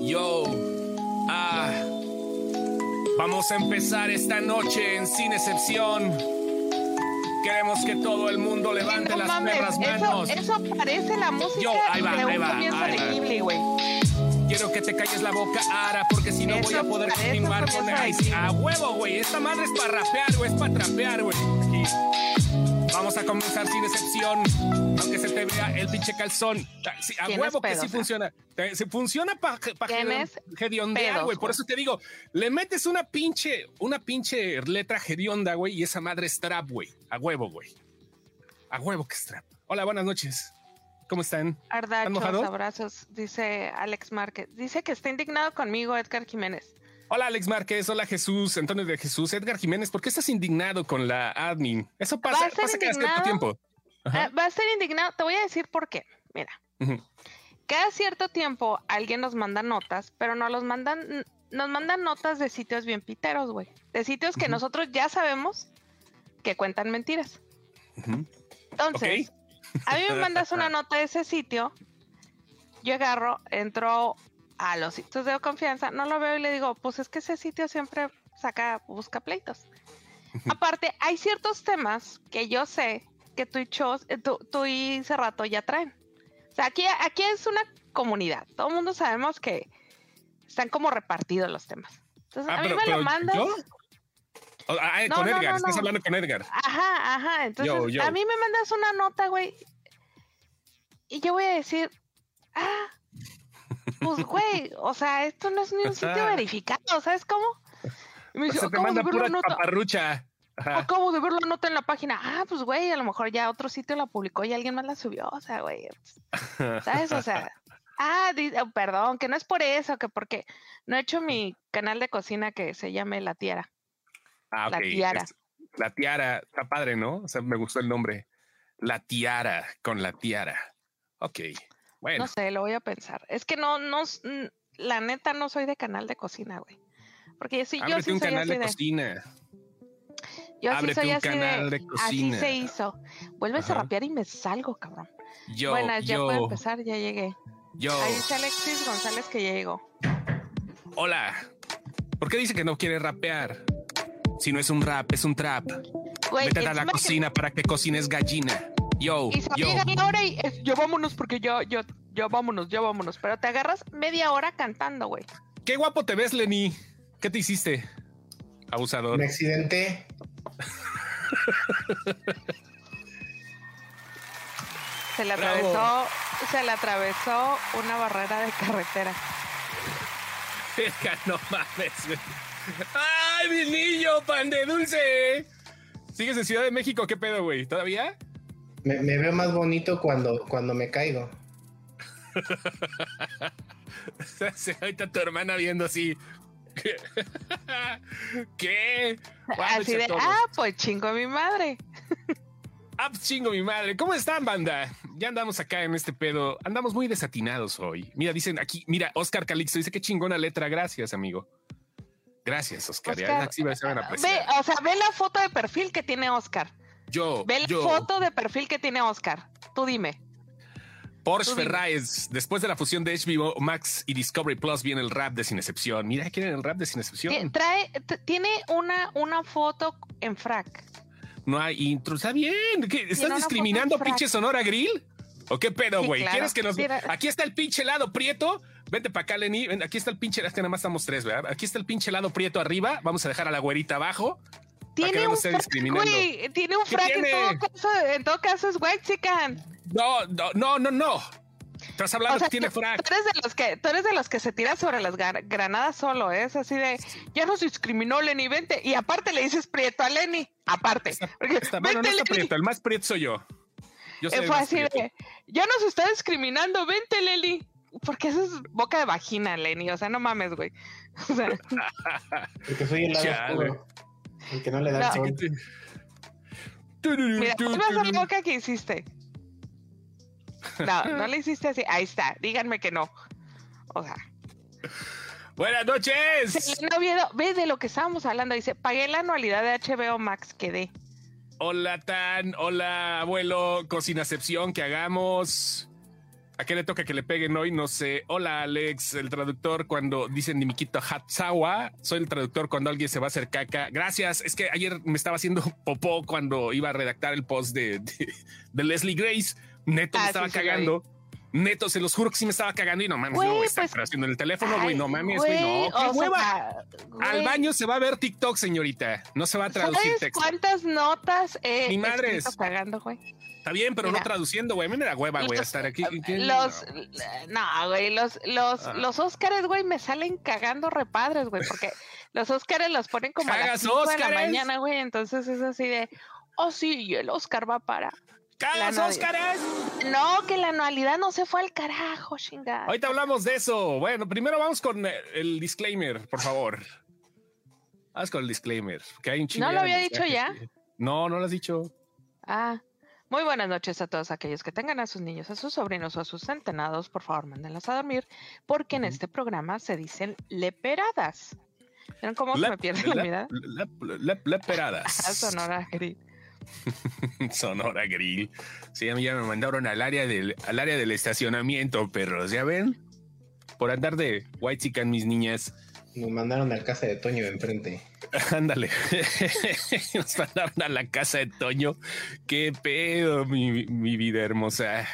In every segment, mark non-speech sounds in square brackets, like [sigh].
Yo. Ah. Vamos a empezar esta noche en Sin Excepción. Queremos que todo el mundo levante No las mames, perras manos. eso, eso parece la música Yo, ahí va, de ahí va, ahí güey. Quiero que te calles la boca, Ara, porque si no Eso voy a poder continuar con el... A huevo, güey. Esta madre es para rapear, güey. Es para trapear, güey. Aquí. Vamos a comenzar sin excepción. Aunque se te vea el pinche calzón. Ah, sí, a huevo que sí funciona. Se funciona para hediondear, pedos, güey. Por eso te digo, le metes una pinche, una pinche letra hedionda, güey, y esa madre es trap, güey. A huevo, güey. A huevo que es trap. Hola, buenas noches. ¿Cómo están? Ardachos, mojado? abrazos, dice Alex Márquez. Dice que está indignado conmigo Edgar Jiménez. Hola Alex Márquez, hola Jesús, Antonio de Jesús, Edgar Jiménez, ¿por qué estás indignado con la admin? Eso pasa, pasa cada cierto tiempo. Ajá. Ah, Va a estar indignado. Te voy a decir por qué. Mira, cada cierto tiempo alguien nos manda notas, pero no los mandan, nos mandan notas de sitios bien piteros, güey. De sitios que nosotros ya sabemos que cuentan mentiras. Entonces, a mí me mandas una [laughs] nota de ese sitio, yo agarro, entro a los sitios de confianza, no lo veo y le digo, pues es que ese sitio siempre saca, busca pleitos. Aparte, hay ciertos temas que yo sé que tú y, Chos, tú, tú y Cerrato ya traen. O sea, aquí, aquí es una comunidad. Todo el mundo sabemos que están como repartidos los temas. Entonces, Ah, a mí pero- me pero lo mandas. ¿yo? Ah, No, con Edgar, no, estás hablando con Edgar. Ajá, ajá. Entonces, Yo, yo. a mí me mandas una nota, güey. Y yo voy a decir, ah, pues, güey, o sea, esto no es ni un sitio [laughs] verificado, ¿sabes cómo? Y me O dice, sea, te acabo de manda ver pura la nota. paparrucha. Acabo de ver la nota en la página. Ah, pues, güey, a lo mejor ya otro sitio la publicó y alguien más la subió. O sea, güey, [laughs] ¿sabes? O sea, ah, oh, perdón, que no es por eso, que porque no he hecho mi canal de cocina que se llame La Tiara. Ah, la tiara. Es- La tiara, está padre, ¿no? O sea, me gustó el nombre. La tiara, con la tiara. Ok, bueno. No sé, lo voy a pensar. Es que no, no, la neta no soy de canal de cocina, güey. Porque sí, yo sí un soy canal así de cocina. yo sí soy un así canal de Así cocina. se hizo. Vuelves a rapear y me salgo, cabrón. Yo, Buenas, ya puedo empezar, ya llegué. yo. Ahí dice Alexis González que ya llegó. Hola. ¿Por qué dice que no quiere rapear? Si no es un rap, es un trap. Güey, Vete a la que- cocina para que cocines gallina. Yo, Y se yo. llega la hora y es, ya vámonos porque ya, ya, ya vámonos, ya vámonos. Pero te agarras media hora cantando, güey. Qué guapo te ves, Lenny. ¿Qué te hiciste? Abusador. Me accidenté. Se le Bravo. atravesó, se le atravesó una barrera de carretera. [laughs] No mames, güey. ¡Ay, mi niño, pan de dulce! ¿Sigues en Ciudad de México? ¿Qué pedo, güey? ¿Todavía? Me, me veo más bonito cuando, cuando me caigo. [laughs] Ahorita tu hermana viendo así. [laughs] ¿Qué? Así a de, ah, pues chingo a mi madre. Ah, pues chingo mi madre. ¿Cómo están, banda? Ya andamos acá en este pedo. Andamos muy desatinados hoy. Mira, dicen aquí, mira, Oscar Calixto dice que chingona letra. Gracias, amigo. Gracias, Oscar. Ya Ve, o sea, ve la foto de perfil que tiene Oscar. Yo, Ve la yo, foto de perfil que tiene Oscar. Tú dime. Porsche. Ferraes. Después de la fusión de HBO Max y Discovery Plus viene el rap de Sin Excepción. Mira, quieren el rap de Sin Excepción. Trae, tiene una, una foto en frac. No hay intro. Está bien. ¿Qué, ¿Estás discriminando pinche Sonora Grill? ¿O qué pedo, Sí, güey? claro. ¿Quieres que nos... Mira. Aquí está el pinche helado prieto. Vente para acá, Lenny. Ven, aquí está el pinche... Es que nada más estamos tres, ¿verdad? Aquí está el pinche helado prieto arriba. Vamos a dejar a la güerita abajo. Tiene no un güey. Tiene un ¿Qué frac en tiene? todo caso. En todo caso es Wexican. No, no, no, no, no. Estás hablando O sea, que tiene frac. tú eres de los que, tú eres de los que se tira sobre las granadas solo, ¿eh? es así de, ya nos discriminó Lenny, vente. Y aparte le dices prieto a Lenny, aparte. Está, Porque, está- bueno, no "Vente, está Lenny". prieto. El más prieto soy yo. Yo soy Eh, el fue así prieto. de, ya nos está discriminando, vente Lenny. Porque eso es boca de vagina, Lenny, o sea, no mames, güey. [laughs] O sea, Porque soy el lado. El que no le da No. el sol. mira, tú vas a la boca que hiciste. No, no le hiciste así. Ahí está, díganme que no. O sea, Buenas noches. Selena Oviedo, ve de lo que estábamos hablando. Dice, pagué la anualidad de HBO Max, quedé. Hola, Tan. Hola, abuelo. Cocinacepción que hagamos. ¿A qué le toca que le peguen hoy? No sé. Hola, Alex, el traductor cuando dicen Nimikito Hatsawa. Soy el traductor cuando alguien se va a hacer caca. Gracias. Es que ayer me estaba haciendo [laughs] popó cuando iba a redactar el post de, de, Leslie Grace. Neto me ah, estaba cagando. Neto, se los juro que sí me estaba cagando y no mames, no está pues, haciendo el teléfono, güey, no mames, güey, no, qué hueva. Al baño se va a ver TikTok, señorita, no se va a traducir texto. ¿Cuántas notas eh, Mi madre cagando, güey? Está bien, pero no traduciendo, güey. A mí me da hueva, güey, estar aquí. Los, no, güey, los, los, ah. los Óscares, güey, me salen cagando repadres, güey, porque [laughs] los Óscares los ponen como a las 5 de la mañana, güey. Entonces es así de, oh, sí, y el Óscar va para ¡Cagas, Óscares! No, que la anualidad no se fue al carajo, chingada. Ahorita hablamos de eso. Bueno, primero vamos con el disclaimer, por favor. Vamos con el disclaimer. Que hay un ¿No lo había dicho ya? No, no lo has dicho. Ah. Muy buenas noches a todos aquellos que tengan a sus niños, a sus sobrinos o a sus centenados. Por favor, mándenlas a dormir, porque en este programa se dicen leperadas. ¿Vieron cómo se me pierde la mirada? leperadas. [laughs] Sonora Grill. [laughs] Sonora Grill. Sí, a mí ya me mandaron al área del, al área del estacionamiento, perros. ¿Ya ven? Por andar de white chican, mis niñas. Nos mandaron a la casa de Toño de enfrente. [laughs] Ándale. [laughs] Nos mandaron a la casa de Toño. Qué pedo, mi, vida hermosa.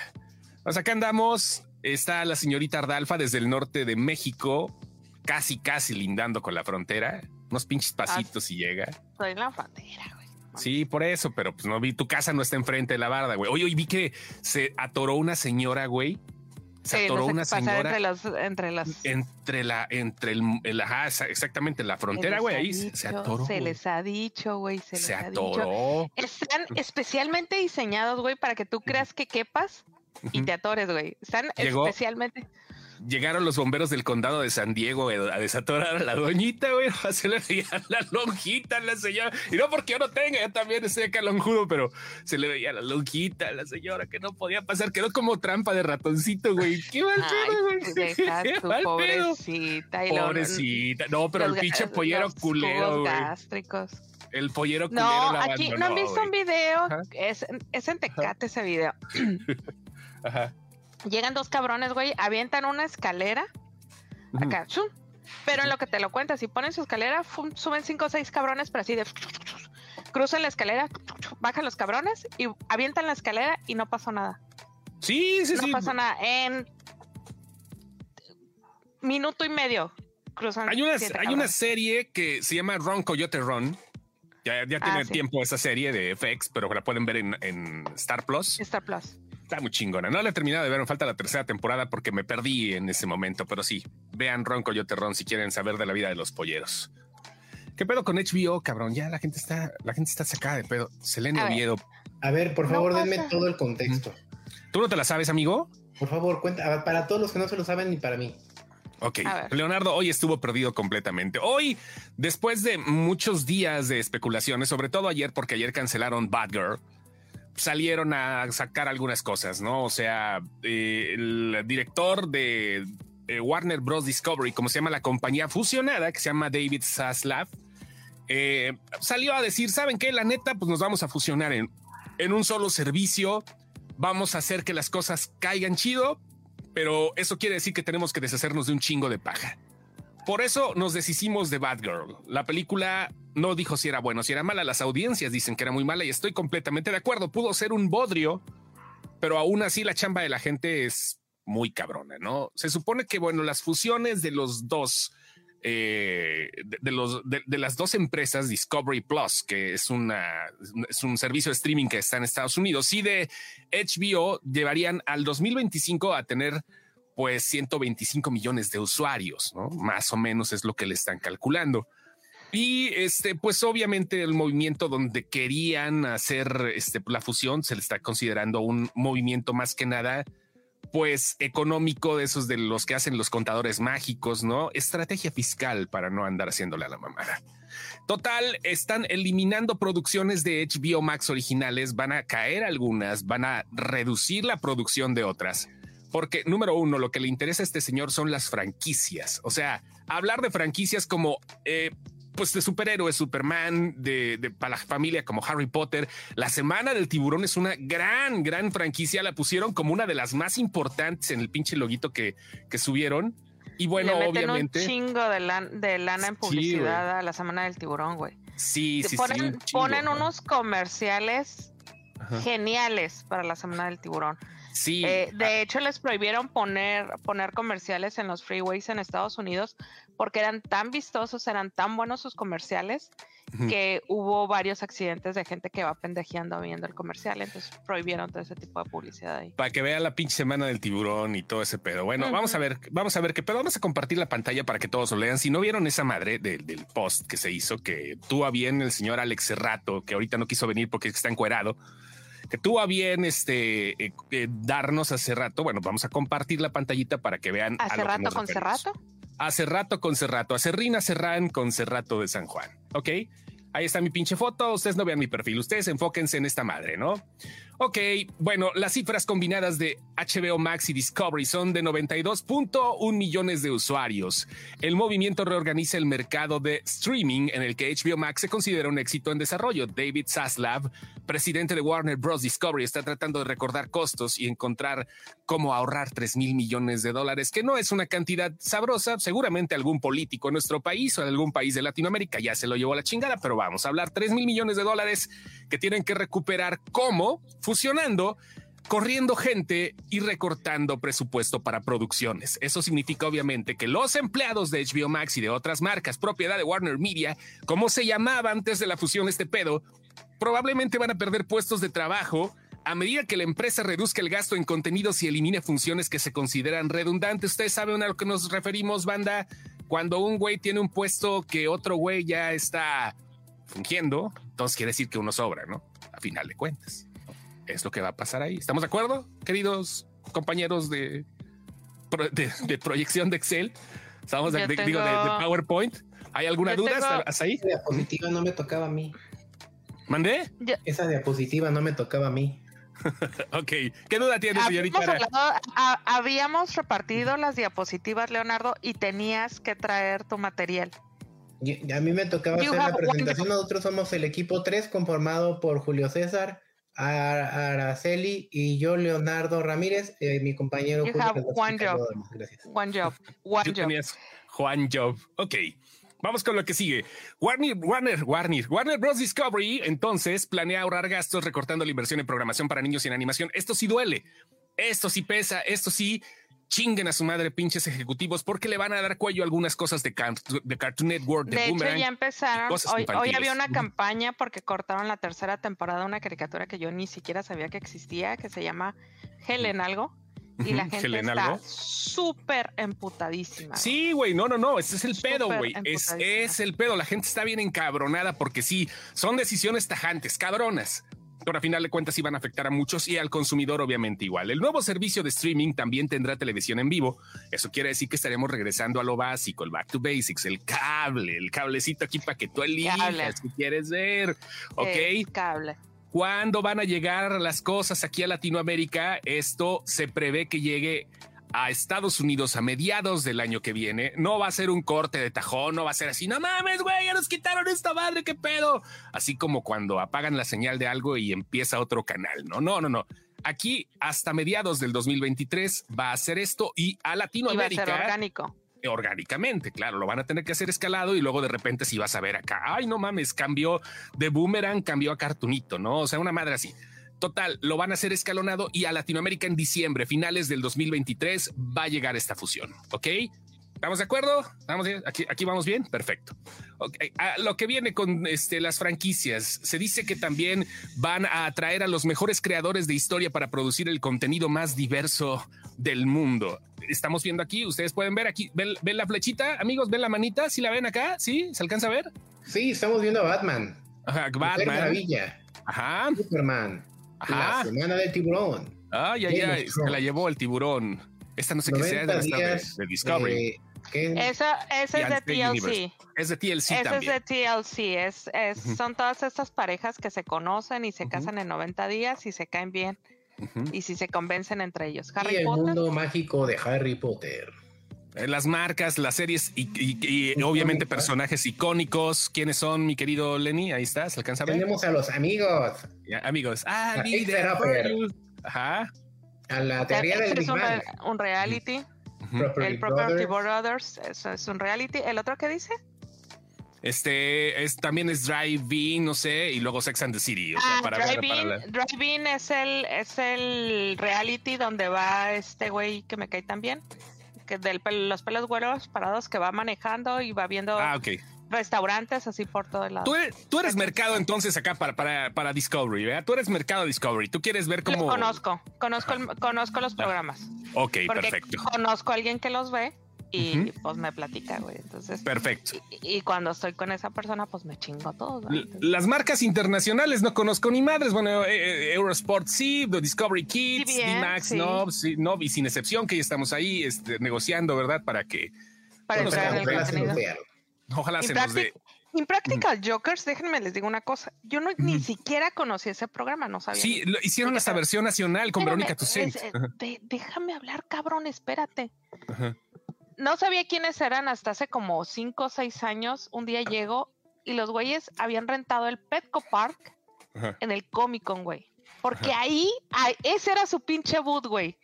Pues acá andamos. Está la señorita Ardalfa desde el norte de México, casi, casi lindando con la frontera. Unos pinches pasitos y llega. Soy la frontera, güey. Sí, por eso, pero pues no vi, tu casa no está enfrente de la barda, güey. Oye, hoy vi que se atoró una señora, güey, se atoró una señora entre las entre las entre la entre el, ajá, exactamente la frontera güey. ahí se atoró se les ha dicho güey se, se les atoró. ha dicho. están especialmente diseñados güey para que tú creas que quepas y te atores güey. Están especialmente llegaron los bomberos del condado de San Diego a desatorar a la doñita, güey, [laughs] a hacerle la lonjita a la señora. Y no porque yo no tenga, yo también estoy acá lonjudo, pero se le veía la lonjita a la señora que no podía pasar. Quedó como trampa de ratoncito, güey. Qué mal [laughs] pedo, güey. Qué mal pobrecita. pobrecita. No, pero el pinche pollero culero, güey. gástricos. El pollero culero. No, aquí no han visto un video. Es, es en Tecate ese video. [coughs] Ajá. Llegan dos cabrones, güey, avientan una escalera. Acá, Pero en lo que te lo cuentas, si ponen su escalera, suben cinco o seis cabrones, pero así de. Cruzan la escalera, bajan los cabrones y avientan la escalera y no pasó nada. Sí, sí, sí. No pasó nada. En minuto y medio cruzan. Hay una, hay una serie que se llama Ron Coyote Run. Ya, ya tiene ah, tiempo esa serie de FX, pero la pueden ver en, en Star Plus. Star Plus. Está muy chingona. No la he terminado de ver, me falta la tercera temporada porque me perdí en ese momento, pero sí, vean Ron Coyote Ron si quieren saber de la vida de los polleros. ¿Qué pedo con HBO, cabrón? Ya la gente está, la gente está sacada de pedo. Selene miedo. A ver, por favor, denme todo el contexto. ¿Tú no te la sabes, amigo? Por favor, cuenta, para todos los que no se lo saben ni para mí. Ok, Leonardo hoy estuvo perdido completamente. Hoy, después de muchos días de especulaciones, sobre todo ayer, porque ayer cancelaron Bad Girl, salieron a sacar algunas cosas, ¿no? O sea, eh, el director de Warner Bros. Discovery, como se llama la compañía fusionada, que se llama David Zaslav, eh, salió a decir, ¿saben qué? La neta, pues nos vamos a fusionar en, en un solo servicio, vamos a hacer que las cosas caigan chido, pero eso quiere decir que tenemos que deshacernos de un chingo de paja. Por eso nos deshicimos de Bad Girl. La película no dijo si era bueno, si era mala. Las audiencias dicen que era muy mala y estoy completamente de acuerdo. Pudo ser un bodrio, pero aún así la chamba de la gente es muy cabrona, ¿no? Se supone que, bueno, las fusiones de los dos, eh, de, los, de, las dos empresas, Discovery Plus, que es, una, es un servicio de streaming que está en Estados Unidos, y de HBO, llevarían al 2025 a tener pues 125 millones de usuarios, ¿no? Más o menos es lo que le están calculando. Y este, pues obviamente el movimiento donde querían hacer este, la fusión se le está considerando un movimiento más que nada, pues económico de esos de los que hacen los contadores mágicos, ¿no? Estrategia fiscal para no andar haciéndole a la mamada. Total, están eliminando producciones de HBO Max originales, van a caer algunas, van a reducir la producción de otras porque, número uno, lo que le interesa a este señor son las franquicias. O sea, hablar de franquicias como, eh, pues de superhéroes, Superman, de, de, para la familia como Harry Potter. La Semana del Tiburón es una gran, gran franquicia. La pusieron como una de las más importantes en el pinche loguito que, que subieron. Y bueno, Le meten obviamente. un chingo de, lan- de lana en Sí, publicidad a la semana del tiburón, güey. Sí, sí, sí. ponen, un chingo. ponen unos comerciales Ajá. geniales para la semana del tiburón. Sí. Eh, de hecho, les prohibieron poner, poner comerciales en los freeways en Estados Unidos porque eran tan vistosos, eran tan buenos sus comerciales que hubo varios accidentes de gente que va pendejeando viendo el comercial. Entonces prohibieron todo ese tipo de publicidad ahí. para que vea la pinche semana del tiburón y todo ese pedo. Bueno, vamos a ver, vamos a ver qué pedo. Vamos a compartir la pantalla para que todos lo lean. Si no vieron esa madre del, del post que se hizo, que tuvo a bien el señor Alex Cerrato, que ahorita no quiso venir porque está encuerado, que tuvo a bien este eh, eh, darnos hace rato. Bueno, vamos a compartir la pantallita para que vean. a Hace que rato con referimos. Cerrato. Hace rato con Cerrato, a Serrina Serrán con Cerrato de San Juan. Ok, ahí está mi pinche foto. Ustedes no vean mi perfil, ustedes enfóquense en esta madre, ¿no? Ok, bueno, las cifras combinadas de HBO Max y Discovery son de 92.1 millones de usuarios. El movimiento reorganiza el mercado de streaming en el que HBO Max se considera un éxito en desarrollo. David Zaslav, presidente de Warner Bros. Discovery, está tratando de recordar costos y encontrar cómo ahorrar 3 mil millones de dólares, que no es una cantidad sabrosa. Seguramente algún político en nuestro país o en algún país de Latinoamérica ya se lo llevó a la chingada, pero vamos a hablar 3 mil millones de dólares que tienen que recuperar cómo fusionando corriendo gente y recortando presupuesto para producciones. Eso significa obviamente que los empleados de HBO Max y de otras marcas propiedad de Warner Media, como se llamaba antes de la fusión este pedo, probablemente van a perder puestos de trabajo a medida que la empresa reduzca el gasto en contenidos y elimine funciones que se consideran redundantes. Ustedes saben a lo que nos referimos, banda. Cuando un güey tiene un puesto que otro güey ya está fungiendo, entonces quiere decir que uno sobra, ¿no? A final de cuentas. Es lo que va a pasar ahí. ¿Estamos de acuerdo, queridos compañeros de, de, de proyección de Excel? ¿Estamos de, digo, de, PowerPoint? ¿Hay alguna Yo duda tengo- hasta, hasta ahí? Esa diapositiva no me tocaba a mí. ¿Mandé? Esa diapositiva no me tocaba a mí. [laughs] Ok. ¿Qué duda tiene, señorita? Habíamos, hablado- a- habíamos repartido las diapositivas, Leonardo, y tenías que traer tu material. Y- y a mí me tocaba You hacer la presentación. one- Nosotros somos el equipo 3 conformado por Julio César, Ar- Araceli y yo, Leonardo Ramírez, eh, mi compañero. You Julio have one job. Gracias. One job, [laughs] one job. tenías Juan Job. Ok. Vamos con lo que sigue. Warner, Warner, Warner, Warner Bros. Discovery, entonces, planea ahorrar gastos recortando la inversión en programación para niños y en animación. Esto sí duele. Esto sí pesa. Esto sí chinguen a su madre, pinches ejecutivos, porque le van a dar cuello a algunas cosas de, de Cartoon Network, de, De hecho, Boomerang. ya empezaron. cosas Hoy, había una campaña porque cortaron la tercera temporada de una caricatura que yo ni siquiera sabía que existía, que se llama Helen algo. Y la gente Helen está algo. súper emputadísima. güey. Sí, güey, no, no, no, ese es el pedo, güey. Es, es el pedo. La gente está bien encabronada porque sí, son decisiones tajantes, cabronas. Pero a final de cuentas sí van a afectar a muchos y al consumidor obviamente igual. El nuevo servicio de streaming también tendrá televisión en vivo. Eso quiere decir que estaremos regresando a lo básico, el back to basics, el cable, el cablecito aquí para que tú elijas Cable. si quieres ver. Ok. Es cable. ¿Cuándo van a llegar las cosas aquí a Latinoamérica? Esto se prevé que llegue a Estados Unidos a mediados del año que viene. No va a ser un corte de tajón, no va a ser así, no mames, güey, ya nos quitaron esta madre, qué pedo. Así como cuando apagan la señal de algo y empieza otro canal. No, no, no, no. Aquí hasta mediados del 2023 va a hacer esto y a Y va a ser Latinoamérica orgánico. orgánicamente, claro, lo van a tener que hacer escalado y luego de repente si vas a ver acá, ay, no mames, cambió de boomerang, cambió a cartunito, ¿no? O sea, una madre así. Total, lo van a hacer escalonado y a Latinoamérica en diciembre, finales del 2023, va a llegar esta fusión, ¿ok? ¿Estamos de acuerdo? ¿Estamos bien? ¿Aquí, aquí vamos bien? Perfecto. A lo que viene con este, las franquicias, se dice que también van a atraer a los mejores creadores de historia para producir el contenido más diverso del mundo. Estamos viendo aquí, ustedes pueden ver aquí, ven, ven la flechita, amigos, ven la manita, ¿sí la ven acá? ¿Sí? ¿Se alcanza a ver? Sí, estamos viendo a Batman. Ajá, Mujer Batman. Maravilla. Ajá, Superman. Ajá. La semana del tiburón. ay, ay, Game ay, of se la llevó el tiburón. Esta no sé qué sea, 90 debe estar de, días de Discovery. eh, ese Y es de TLC. Universe. es de TLC Ese también. es de TLC. Es, es-. Son todas estas parejas que se conocen y se Ujú. casan en 90 días y se caen bien Ujú. y si se convencen entre ellos. y Harry el Potter. mundo mágico de Harry Potter. Eh, Las marcas, las series y, y- y obviamente personajes icónicos. ¿Quiénes son, mi querido Lenny? Ahí está, ¿se alcanza a ver? Tenemos a los amigos, Ya, amigos. Ah, A you. Ajá. a la teoría Este del es Big un, re- un reality. El Property Brothers. Brothers eso es un reality. ¿El otro qué dice? Este es también es Drive-In, no sé, y luego Sex and the City. O sea, Ah, para ver, para Drive-In la- Drive-In es el, es el reality donde va este güey que me cae tan bien. Que del los pelos güeros parados que va manejando y va viendo Ah, ok. restaurantes así por todo el lado. Tú eres, tú eres mercado entonces acá para, para, para Discovery, ¿verdad? Tú eres mercado Discovery. Tú quieres ver Los cómo. conozco, conozco, el- conozco los programas. Ok, perfecto. conozco a alguien que los ve y pues me platica, güey. Entonces, Perfecto. y, y cuando estoy con esa persona, pues me chingo todo. ¿no? Las marcas internacionales no conozco ni madres. Bueno, eh, eh, Eurosport sí, The Discovery Kids, CBN, D-Max, sí. no, sí, no, y sin excepción que ya estamos ahí este, negociando, ¿verdad? Para que para bueno, entrar en el Ojalá se nos contenido. vean. ojalá se nos dé. Impractic- Impractical Jokers, déjenme les digo una cosa. Yo no, ni siquiera conocí ese programa, no sabía. Sí, lo- hicieron hasta versión nacional con Espérame, Verónica de- déjame hablar, cabrón, espérate. Ajá. No sabía quiénes eran hasta hace como 5 o 6 años. Un día llego y los güeyes habían rentado el Petco Park Ajá. en el Comic Con, güey. Porque ahí, ahí- ese era su pinche boot, güey.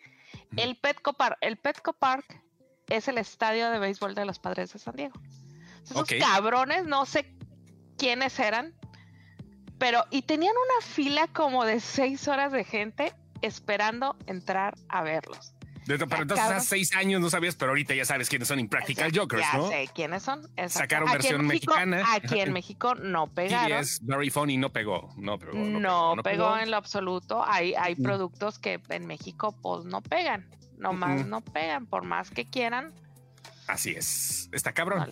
El Petco Park, el Petco Park es el estadio de béisbol de los Padres de San Diego. Esos cabrones, no sé quiénes eran, pero y tenían una fila como de seis horas de gente esperando entrar a verlos. De- Pero entonces cabrón. hace seis años no sabías, pero ahorita ya sabes quiénes son Impractical Ya- Jokers, ya ¿no? sé quiénes son. exacto. Sacaron Aquí versión México- mexicana. Aquí en México no [laughs] pegaron. TBS, Very Funny, no pegó. No pegó. No, no pegó, en lo absoluto. Hay, hay Ujú. productos que en México pues no pegan. Nomás Ujú. no pegan. Por más que quieran, Así es. Está cabrón.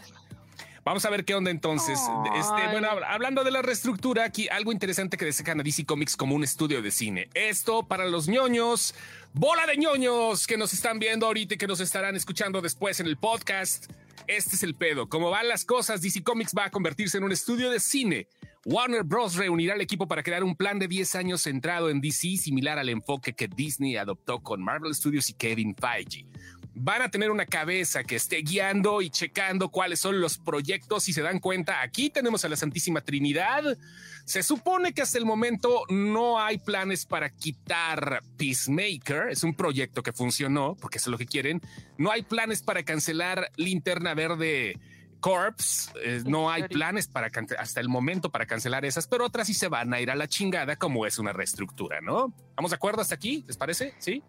Vamos a ver qué onda entonces. Este, bueno, hab- hablando de la reestructura, aquí algo interesante que destacan a DC Comics como un estudio de cine. Esto para los ñoños, bola de ñoños que nos están viendo ahorita y que nos estarán escuchando después en el podcast. Este es el pedo. Como van las cosas, DC Comics va a convertirse en un estudio de cine. Warner Bros. reunirá al equipo para crear un plan de 10 años centrado en DC, similar al enfoque que Disney adoptó con Marvel Studios y Kevin Feige van a tener una cabeza que esté guiando y checando cuáles son los proyectos y se dan cuenta, aquí tenemos a la Santísima Trinidad. Se supone que hasta el momento no hay planes para quitar Peacemaker, es un proyecto que funcionó, porque eso es lo que quieren. No hay planes para cancelar Linterna Verde Corps, eh, no hay planes para hasta el momento para cancelar esas, pero otras sí se van a ir a la chingada como es una reestructura, ¿no? ¿Vamos de acuerdo hasta aquí? ¿Les parece? Sí.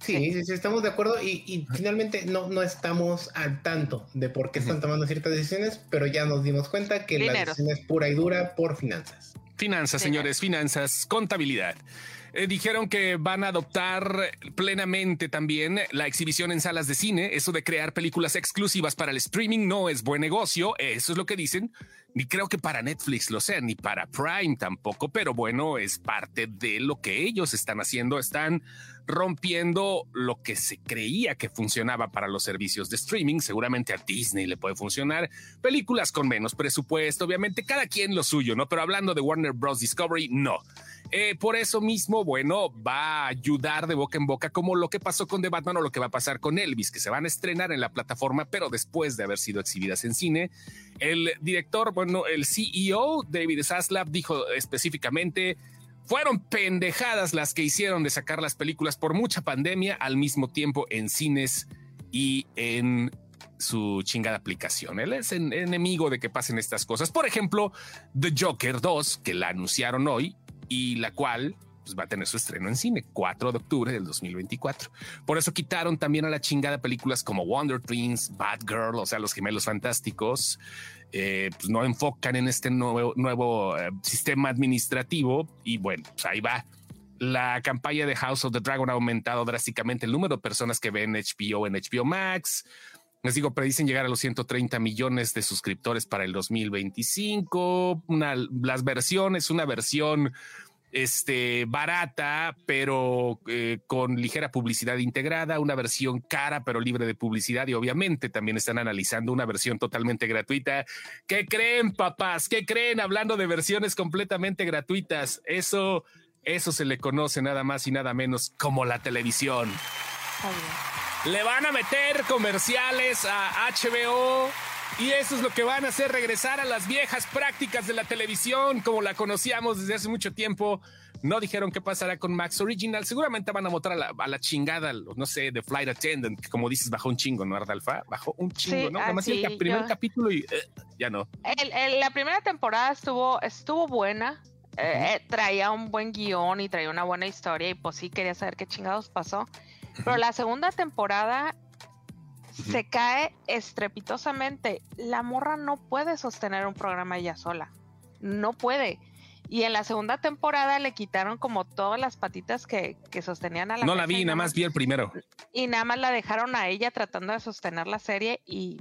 Sí, sí, sí, estamos de acuerdo y, y finalmente no, no estamos al tanto de por qué están tomando ciertas decisiones, pero ya nos dimos cuenta que la Dinero. decisión es pura y dura por finanzas. Finanzas, señores, finanzas, contabilidad. Eh, dijeron que van a adoptar plenamente también la exhibición en salas de cine. Eso de crear películas exclusivas para el streaming no es buen negocio. Eso es lo que dicen. Ni creo que para Netflix lo sea, ni para Prime tampoco. Pero bueno, es parte de lo que ellos están haciendo. Están rompiendo lo que se creía que funcionaba para los servicios de streaming. Seguramente a Disney le puede funcionar. Películas con menos presupuesto, obviamente, cada quien lo suyo, ¿no? Pero hablando de Warner Bros. Discovery, no. Eh, por eso mismo, bueno, va a ayudar de boca en boca como lo que pasó con The Batman o lo que va a pasar con Elvis, que se van a estrenar en la plataforma, pero después de haber sido exhibidas en cine. El director, bueno, el CEO, David Zaslav, dijo específicamente, fueron pendejadas las que hicieron de sacar las películas por mucha pandemia al mismo tiempo en cines y en su chingada aplicación. Él es en- enemigo de que pasen estas cosas. Por ejemplo, The Joker 2, que la anunciaron hoy y la cual pues, va a tener su estreno en cine 4 de octubre del 2024. Por eso quitaron también a la chingada películas como Wonder Twins, Batgirl, o sea, los gemelos fantásticos. Eh, pues no enfocan en este nuevo, nuevo eh, sistema administrativo y bueno, pues ahí va. La campaña de House of the Dragon ha aumentado drásticamente el número de personas que ven HBO en HBO Max. Les digo, predicen llegar a los 130 millones de suscriptores para el 2025. Una, las versiones, una versión este, barata, pero eh, con ligera publicidad integrada, una versión cara, pero libre de publicidad. Y obviamente también están analizando una versión totalmente gratuita. ¿Qué creen, papás? ¿Qué creen? Hablando de versiones completamente gratuitas. Eso, eso se le conoce nada más y nada menos como la televisión. Le van a meter comerciales a HBO. Y eso es lo que van a hacer regresar a las viejas prácticas de la televisión como la conocíamos desde hace mucho tiempo. No dijeron qué pasará con Max Original. Seguramente van a votar a la, chingada, no sé, de Flight Attendant, que como dices, bajó un chingo, ¿no, Ardalfa? Bajó un chingo, ¿no? Además, el primer capítulo y eh, ya no. la primera temporada estuvo, estuvo buena. Eh, eh, traía un buen guion y traía una buena historia y pues sí quería saber qué chingados pasó. Pero la segunda temporada se cae estrepitosamente. La morra no puede sostener un programa ella sola. No puede. Y en la segunda temporada le quitaron como todas las patitas que, sostenían a la No la vi, nada más vi el primero. Y nada más la dejaron a ella tratando de sostener la serie y,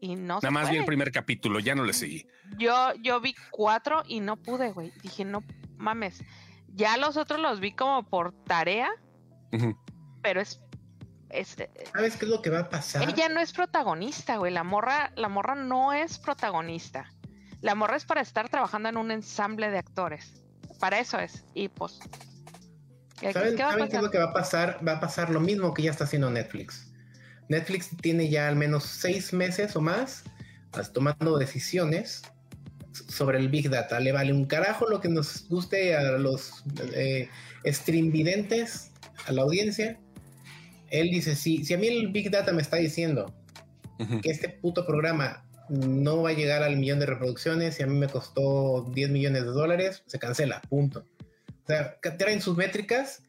y no Nada más vi el primer capítulo, ya no le seguí. Yo, yo vi cuatro y no pude, güey. Dije, no mames. Ya los otros los vi como por tarea, pero es este, ¿Sabes qué es lo que va a pasar? Ella no es protagonista, güey. La morra, la morra no es protagonista. La morra es para estar trabajando en un ensamble de actores. Para eso es. Y pues. ¿Saben, ¿qué, es lo que va a pasar? Va a pasar lo mismo que ya está haciendo Netflix. Netflix tiene ya al menos seis meses o más tomando decisiones sobre el Big Data. Le vale un carajo lo que nos guste a los eh, streamvidentes, a la audiencia él dice, si, si a mí el Big Data me está diciendo que este puto programa no va a llegar al millón de reproducciones y a mí me costó 10 millones de dólares, se cancela, punto. O sea, traen sus métricas,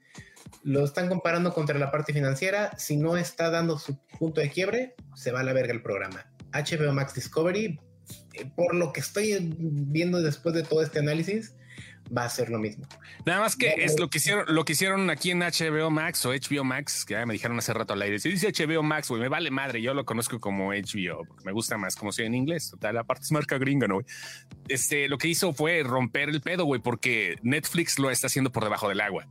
lo están comparando contra la parte financiera, si no está dando su punto de quiebre, se va a la verga el programa. HBO Max Discovery, eh, por lo que estoy viendo después de todo este análisis, va a ser lo mismo. Nada más que es lo que hicieron, lo que hicieron aquí en HBO Max o HBO Max, que ya me dijeron hace rato al aire. Si dice HBO Max, güey, me vale madre. Yo lo conozco como HBO, porque me gusta más como soy en inglés. Total, la parte es marca gringa, ¿no? Este, lo que hizo fue romper el pedo, güey, porque Netflix lo está haciendo por debajo del agua.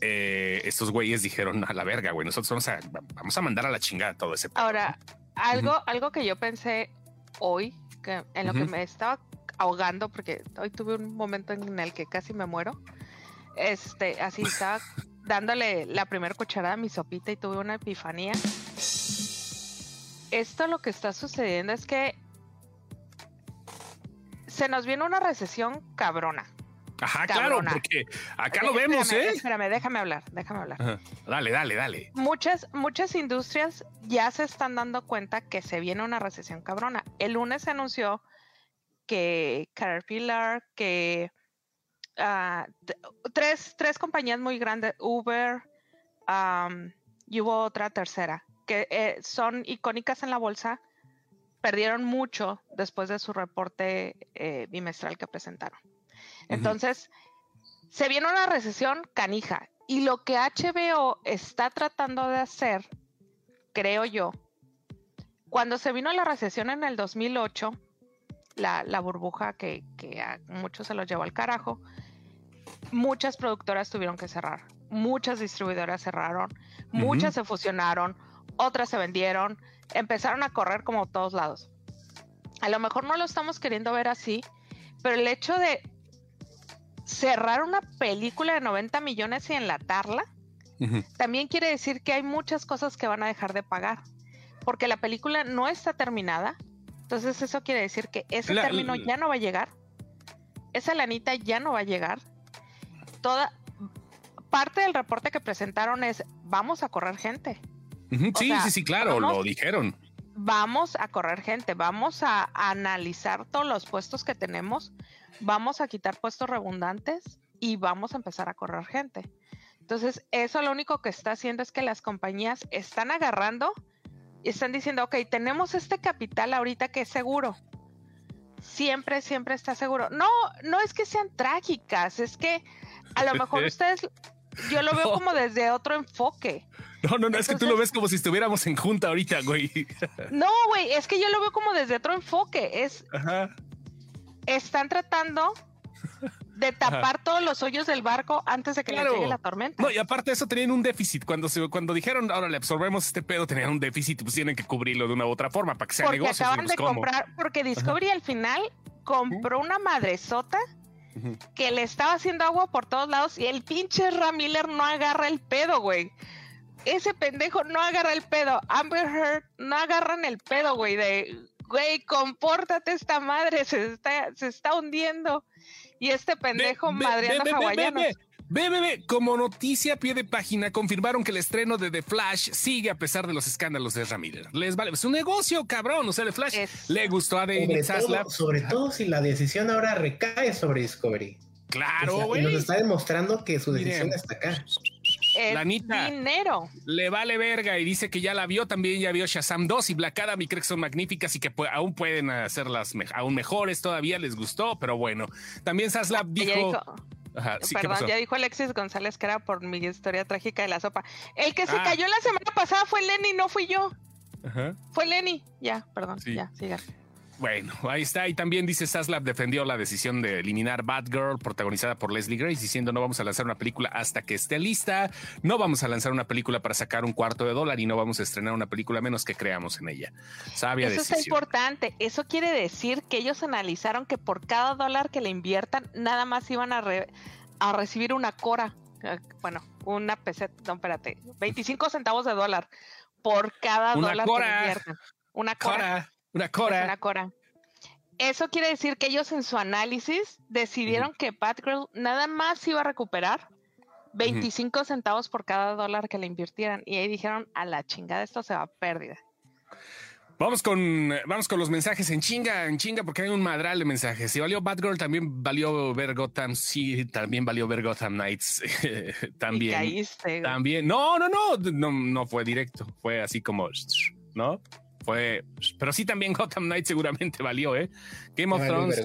Eh, estos güeyes dijeron a la verga, güey. Nosotros vamos a, vamos a mandar a la chingada todo ese. Pedo. Ahora, algo, algo que yo pensé hoy, que en lo que me estaba ahogando porque hoy tuve un momento en el que casi me muero. Este, así estaba dándole la primera cucharada a mi sopita y tuve una epifanía. Esto lo que está sucediendo es que se nos viene una recesión cabrona. Ajá, claro, porque acá lo vemos, ¿eh? Espérame, déjame hablar, déjame hablar. Dale, dale, dale. Muchas, muchas industrias ya se están dando cuenta que se viene una recesión cabrona. El lunes se anunció que Caterpillar, que ah, tres, tres, compañías muy grandes, Uber, y hubo otra tercera, que eh, son icónicas en la bolsa, perdieron mucho después de su reporte eh, bimestral que presentaron. Entonces, se viene una recesión canija. Y lo que HBO está tratando de hacer, creo yo, cuando se vino la recesión en el 2008, la, burbuja que, a muchos se los llevó al carajo, muchas productoras tuvieron que cerrar, muchas distribuidoras cerraron, muchas se fusionaron, otras se vendieron, empezaron a correr como todos lados. A lo mejor no lo estamos queriendo ver así, pero el hecho de cerrar una película de 90 millones y enlatarla, también quiere decir que hay muchas cosas que van a dejar de pagar, porque la película no está terminada, entonces eso quiere decir que ese término ya no va a llegar, esa lanita ya no va a llegar. Toda parte del reporte que presentaron es vamos a correr gente. Sí, sí, sí, claro, lo dijeron. Vamos a correr gente, vamos a analizar todos los puestos que tenemos, vamos a quitar puestos redundantes y vamos a empezar a correr gente. Entonces, eso lo único que está haciendo es que las compañías están agarrando están diciendo, ok, tenemos este capital ahorita que es seguro. Siempre, siempre está seguro. No, no es que sean trágicas, es que a lo mejor [laughs] ustedes, yo lo veo como desde otro enfoque. No, no, no, es que tú lo ves como si estuviéramos en junta ahorita, güey. [laughs] No, güey, es que yo lo veo como desde otro enfoque. Es. Ajá. Están tratando de tapar todos los hoyos del barco antes de que le llegue la tormenta. No, y aparte de eso tenían un déficit. Cuando se, cuando dijeron ahora le absorbemos este pedo, tenían un déficit, pues tienen que cubrirlo de una u otra forma para que sea porque negocio. Acaban de comprar, porque Discovery al final compró una madresota que le estaba haciendo agua por todos lados y el pinche Ramiller no agarra el pedo, güey. ese pendejo no agarra el pedo. Amber Heard no agarran el pedo, güey, de, güey, compórtate esta madre, se está, se está hundiendo. Y este pendejo madreando hawaianos. BBB, como noticia a pie de página, confirmaron que el estreno de The Flash sigue a pesar de los escándalos de Ramírez. Les vale, es un negocio, cabrón. O sea, The Flash le gustó a David Zaslav. Sobre todo si la decisión ahora recae sobre Discovery. Claro, güey. nos está demostrando que su decisión está acá. La dinero. Le vale verga y dice que ya la vio, también ya vio Shazam 2 y Black Adam y cree que son magníficas y que aún pueden hacerlas aún mejores, todavía les gustó, pero bueno. También Zaslav dijo Perdón, ya dijo Alexis González que era por mi historia trágica de la sopa. El que se ah. cayó la semana pasada fue Lenny, no fui yo. Fue Lenny. Ya, perdón, ya, siga. Bueno, ahí está. Y también dice Saslab defendió la decisión de eliminar Batgirl, protagonizada por Leslie Grace, diciendo no vamos a lanzar una película hasta que esté lista, no vamos a lanzar una película para sacar un cuarto de dólar y no vamos a estrenar una película menos que creamos en ella. Sabia Eso es importante. Eso quiere decir que ellos analizaron que por cada dólar que le inviertan, nada más iban a, a recibir una cora. Eh, bueno, una peseta, no, espérate, 25 centavos de dólar por cada dólar que le inviertan. Una cora. Una cora. Una cora. Eso quiere decir que ellos en su análisis decidieron que Batgirl nada más iba a recuperar 25 centavos por cada dólar que le invirtieran. Y ahí dijeron, a la chingada, esto se va a pérdida. Vamos con, vamos con los mensajes en chinga, en chinga, porque hay un madral de mensajes. Si valió Batgirl, también valió ver Gotham. Sí, también valió ver Gotham Knights. [laughs] también. caíste, también. No, no, no, no, no fue directo. Fue así como, ¿no? Fue. Pero sí, también [laughs] Gotham Knights seguramente valió, ¿eh? Game of Thrones.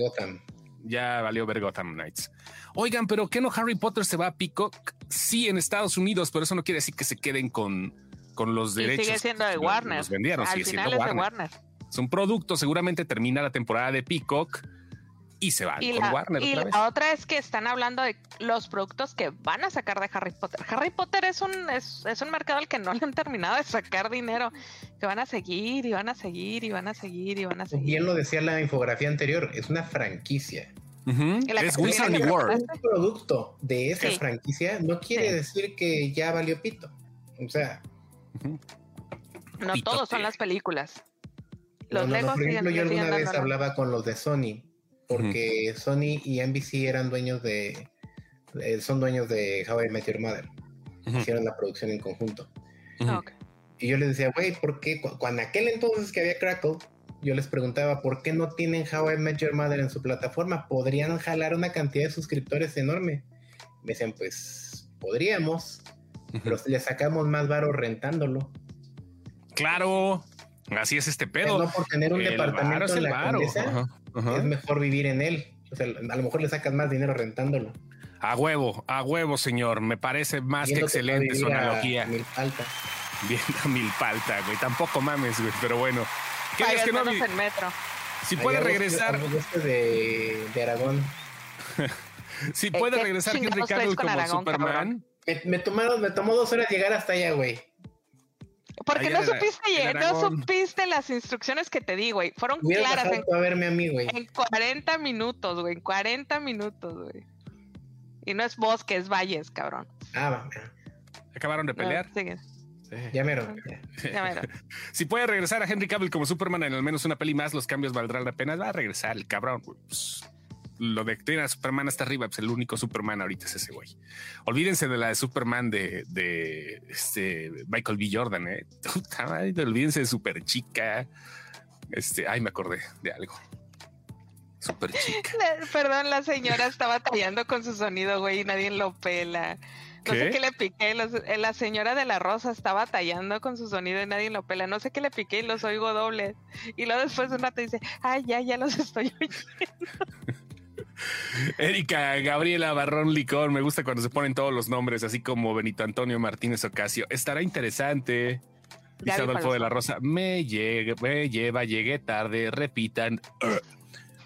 Ya valió ver Gotham Knights. Oigan, pero ¿qué no Harry Potter se va a Peacock? Sí, en Estados Unidos, pero eso no quiere decir que se queden con, con los derechos. sigue siendo de Warner. Los vendieron, sigue siendo Warner. de Warner. Es un producto, seguramente termina la temporada de Peacock y se va con la, Warner. Y la otra es que están hablando de los productos que van a sacar de Harry Potter. Harry Potter es un, es, un mercado al que no le han terminado de sacar dinero, que van a seguir y van a seguir y van a seguir y van a seguir. Bien lo decía la infografía anterior, es una franquicia. Es Wizarding World. Un producto de esa franquicia no quiere decir que ya valió pito. O sea, no todos son las películas. Los no, por ejemplo, yo alguna vez hablaba con los de Sony porque Sony y NBC eran dueños de, son dueños de How I Met Your Mother. Hicieron la producción en conjunto. Ah, y yo les decía, güey, ¿por qué? Cuando aquel entonces que había Crackle, yo les preguntaba, ¿por qué no tienen How I Met Your Mother en su plataforma? Podrían jalar una cantidad de suscriptores enorme. Me decían, pues, podríamos, pero le sacamos más varo rentándolo. Claro, así es este pedo. no por tener un departamento en la es mejor vivir en él. O sea, a lo mejor le sacas más dinero rentándolo. A huevo, a huevo, señor. Me parece más que excelente su analogía. mil palta. Bien a mil palta, güey. Tampoco mames, güey. Pero bueno. ¿Qué es que no en metro. Si puede regresar. de, de Aragón. [laughs] si puede regresar Henry Cavill como Superman. Me, me, tomaron, me tomó dos horas llegar hasta allá, güey. Porque no supiste, no supiste las instrucciones que te di, güey. Fueron claras. En, a verme a mí, güey. En 40 minutos, güey. En 40 minutos, güey. Y no es bosque, es valles, cabrón. Ah, va. Acabaron de pelear. sí. Ya mero. [laughs] si puede regresar a Henry Cavill como Superman en al menos una peli más, los cambios valdrán la pena. Va a regresar el cabrón. Pues, lo de a Superman hasta arriba, pues el único Superman ahorita es ese güey. Olvídense de la de Superman de, de este Michael B. Jordan, eh. [laughs] olvídense de Super Chica. Este, ay, me acordé de algo. Super chica. [laughs] perdón, la señora estaba tallando con su sonido, güey, y nadie lo pela. No sé qué le piqué. Eh, la señora de la rosa estaba tallando con su sonido y nadie lo pela. No sé qué le piqué y los oigo doble. Y luego después de un rato dice, ay, ya, ya los estoy [laughs] oyendo. Erika Gabriela Barrón Licón, me gusta cuando se ponen todos los nombres, así como Benito Antonio Martínez Ocasio. Estará interesante. Dice Adolfo de la Rosa, me, me lleva, llegué tarde, repitan.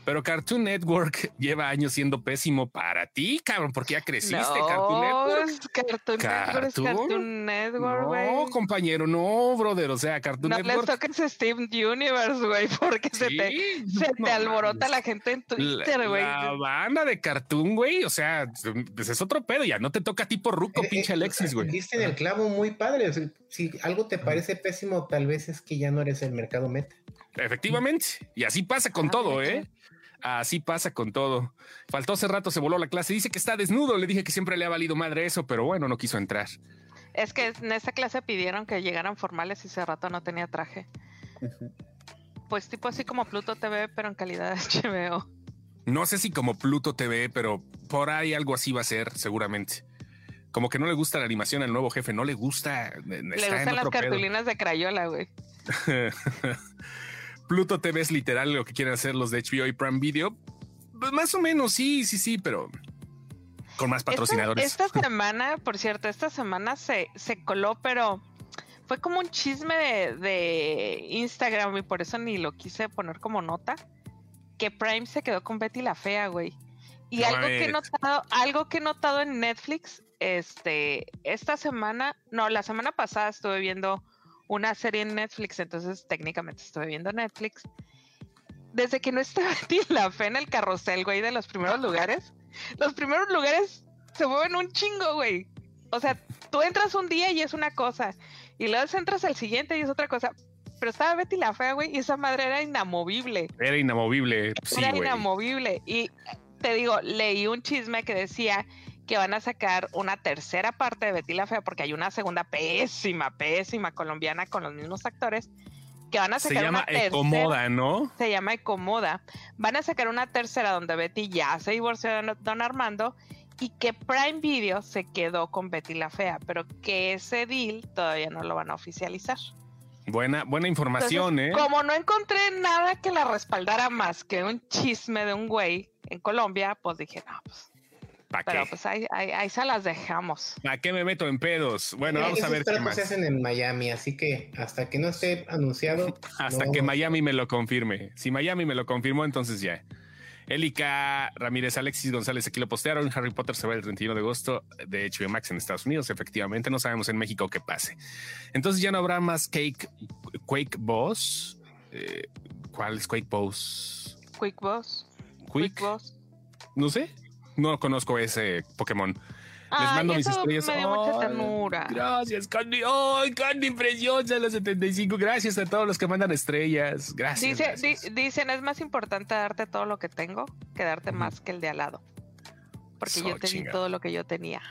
Pero Cartoon Network lleva años siendo pésimo para ti, cabrón, porque ya creciste, Cartoon Network. Cartoon, Network es Cartoon Network, güey. No, compañero, no, brother. O sea, Cartoon no Network. No les toques Steam Universe, güey, porque se te, se te alborota la gente en Twitter, güey. La, banda de Cartoon, güey. O sea, pues es otro pedo. Ya no te toca tipo ruco, eh, pinche eh, Alexis, güey. Viste en el clavo muy padre. si algo te parece pésimo, tal vez es que ya no eres el mercado meta. Efectivamente. Y así pasa con ah, todo, ¿eh? Así pasa con todo. Faltó hace rato, se voló la clase. Dice que está desnudo. Le dije que siempre le ha valido madre eso, pero bueno, no quiso entrar. Es que en esa clase pidieron que llegaran formales y ese rato no tenía traje. [laughs] Pues tipo así como Pluto TV, pero en calidad de [laughs] HBO. No sé si como Pluto TV, pero por ahí algo así va a ser, seguramente. Como que no le gusta la animación al nuevo jefe, no le gusta. Eh, le gustan las cartulinas de Crayola, güey. [laughs] Pluto TV es literal lo que quieren hacer los de HBO y Prime Video. Pues más o menos, sí, sí, sí, pero con más patrocinadores. Esta, [laughs] semana, por cierto, esta semana se, se coló, pero fue como un chisme de, Instagram y por eso ni lo quise poner como nota. Que Prime se quedó con Betty la Fea, güey. Y algo que he notado, algo que he notado en Netflix, este, esta semana, no, la semana pasada estuve viendo una serie en Netflix, entonces técnicamente estoy viendo Netflix. Desde que no está Betty [laughs] la fe en el carrusel, güey, de los primeros lugares, los primeros lugares se mueven un chingo, güey. O sea, tú entras un día y es una cosa, y luego entras al siguiente y es otra cosa. Pero estaba Betty la fea, güey, y esa madre era inamovible. Era inamovible, sí, Era inamovible. Y te digo, leí un chisme que decía que van a sacar una tercera parte de Betty la Fea, porque hay una segunda pésima, pésima colombiana con los mismos actores, que van a sacar Se llama una Ecomoda, ¿no? Se llama Ecomoda. Van a sacar una tercera donde Betty ya se divorció de Don Armando y que Prime Video se quedó con Betty la Fea, pero que ese deal todavía no lo van a oficializar. Buena, buena información, ¿eh? Como no encontré nada que la respaldara más que un chisme de un güey en Colombia, pues dije, no, pues pero pues ahí, se las dejamos. ¿A qué me meto en pedos? Bueno, vamos a ver qué más. se hacen en Miami, así que hasta que no esté anunciado. [laughs] hasta que Miami me lo confirme. Si Miami me lo confirmó, entonces ya. Elika Ramírez, Alexis González, aquí lo postearon. Harry Potter se va el 31 de agosto de HBO Max en Estados Unidos. Efectivamente, no sabemos en México qué pase. Entonces ya no habrá más Cake, Quake Boss. Eh, ¿Cuál es Quake Boss? Quake Boss. Quick Boss. No sé no conozco ese Pokémon. Les mando mis estrellas. Me dio mucha ternura. Gracias, Candy. ¡Ay, Candy preciosa! Los 75. Gracias a todos los que mandan estrellas. Gracias. dicen, es más importante darte todo lo que tengo que darte más que el de al lado. Porque yo te di todo lo que yo tenía.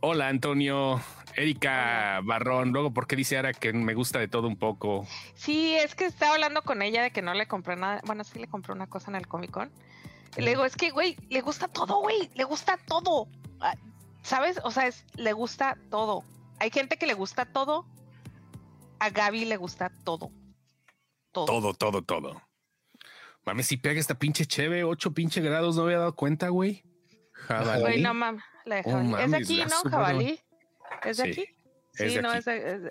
Hola, Antonio. Erika Barrón, luego, ¿por qué dice ahora que me gusta de todo un poco? Sí, es que estaba hablando con ella de que no le compré nada. Bueno, sí le compré una cosa en el Comic Con le digo, es que, güey, le gusta todo, güey, le gusta todo. ¿Sabes? O sea, es, le gusta todo. Hay gente que le gusta todo. A Gaby le gusta todo. Todo, todo, todo. todo. Mames, si pega esta pinche cheve, ocho pinche grados, no había dado cuenta, güey. Jabalí. Güey, no mames, la de oh, es de aquí, ¿no? Jabalí. ¿Es de aquí? Sí, no, Es, de,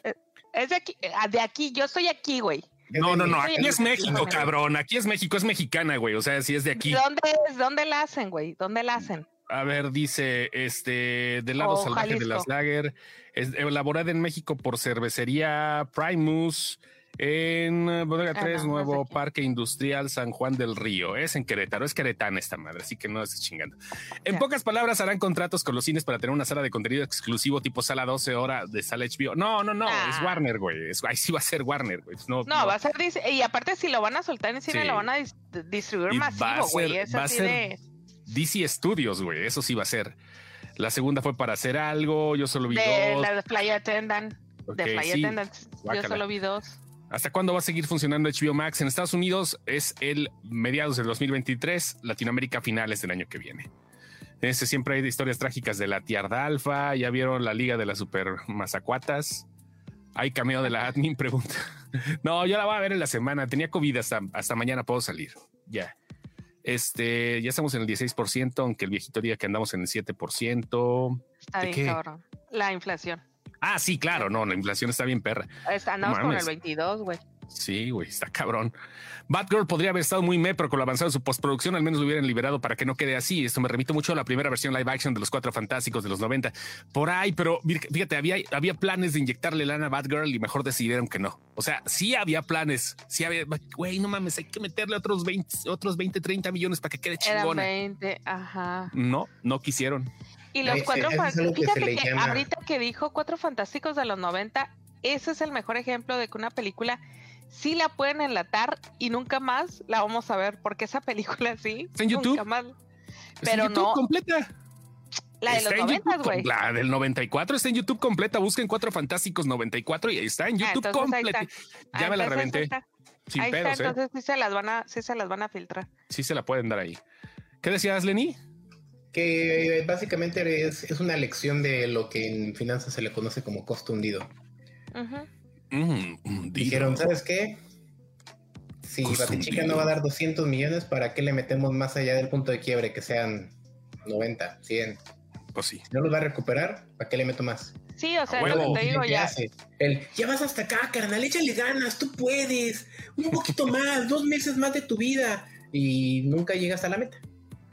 es, de aquí. De aquí, yo estoy aquí, güey. No, no, no, aquí es México, cabrón. Aquí es México, es mexicana, güey. O sea, si es de aquí. ¿Dónde es? ¿Dónde la hacen, güey? ¿Dónde la hacen? A ver, dice, este, del lado oh, salvaje de las Lager, es elaborada en México por cervecería Primus, en Bodega 3, ah, nuevo Parque Industrial San Juan del Río. Es en Querétaro, es queretana esta madre, así que no estés chingando. En pocas palabras, harán contratos con los cines para tener una sala de contenido exclusivo tipo sala 12 horas de sala HBO. No, no, no, es ah. Warner, güey. ahí sí va a ser Warner, güey. No, va a ser. Y aparte, si lo van a soltar en cine, lo van a distribuir masivo, güey. va a ser DC Studios, güey. Eso sí va a ser. La segunda fue para hacer algo. Yo solo vi dos. La de Fly Attendant. de Fly Attendant. Yo solo vi dos. ¿Hasta cuándo va a seguir funcionando HBO Max? En Estados Unidos es el mediados del 2023, Latinoamérica finales del año que viene. Ese siempre hay historias trágicas de la Tiarda Alfa. Ya vieron la Liga de las Super Mazacuatas. Hay cameo de la admin, [laughs] pregunta. No, yo la voy a ver en la semana. Tenía COVID hasta, hasta mañana puedo salir. Ya. Este, ya estamos en el 16%, aunque el viejito diga que andamos en el 7%. Está bien, cabrón. La inflación. Ah, sí, claro, no, la inflación está bien perra. Andamos con el 22, güey. Sí, güey, está cabrón. Batgirl podría haber estado muy me, pero con lo avanzado de su postproducción al menos lo hubieran liberado para que no quede así. Esto me remite mucho a la primera versión live action de los Cuatro Fantásticos de los 90. Por ahí, pero fíjate, había, había planes de inyectarle lana a Batgirl y mejor decidieron que no. O sea, sí había planes, sí había, güey, no mames, hay que meterle otros 20, otros 20, 30 millones para que quede chingona. 20, ajá. No, no quisieron. Y los cuatro fantásticos, fíjate que, ahorita que dijo Cuatro Fantásticos de los 90, ese es el mejor ejemplo de que una película sí la pueden enlatar y nunca más la vamos a ver, porque esa película sí. Está en YouTube. Nunca más. Pero no. completa. La de los 90, güey. La del 94 está en YouTube completa. Busquen Cuatro Fantásticos 94 y ahí está en ah, YouTube completa. Ya me la reventé. Sin ahí está, ¿eh? entonces sí se las van a, sí se las van a filtrar. Sí se la pueden dar ahí. ¿Qué decías, Lenny? Que básicamente es, es, una lección de lo que en finanzas se le conoce como costo hundido. Mm, Dijeron, ¿sabes qué? Si Batichica no va a dar 200 millones, ¿para qué le metemos más allá del punto de quiebre que sean 90, 100? Pues sí. ¿No los va a recuperar? ¿Para qué le meto más? Sí, o sea, te digo ya. El, ya vas hasta acá, carnal, échale ganas, tú puedes. Un poquito [laughs] más, dos meses más de tu vida. Y nunca llegas a la meta.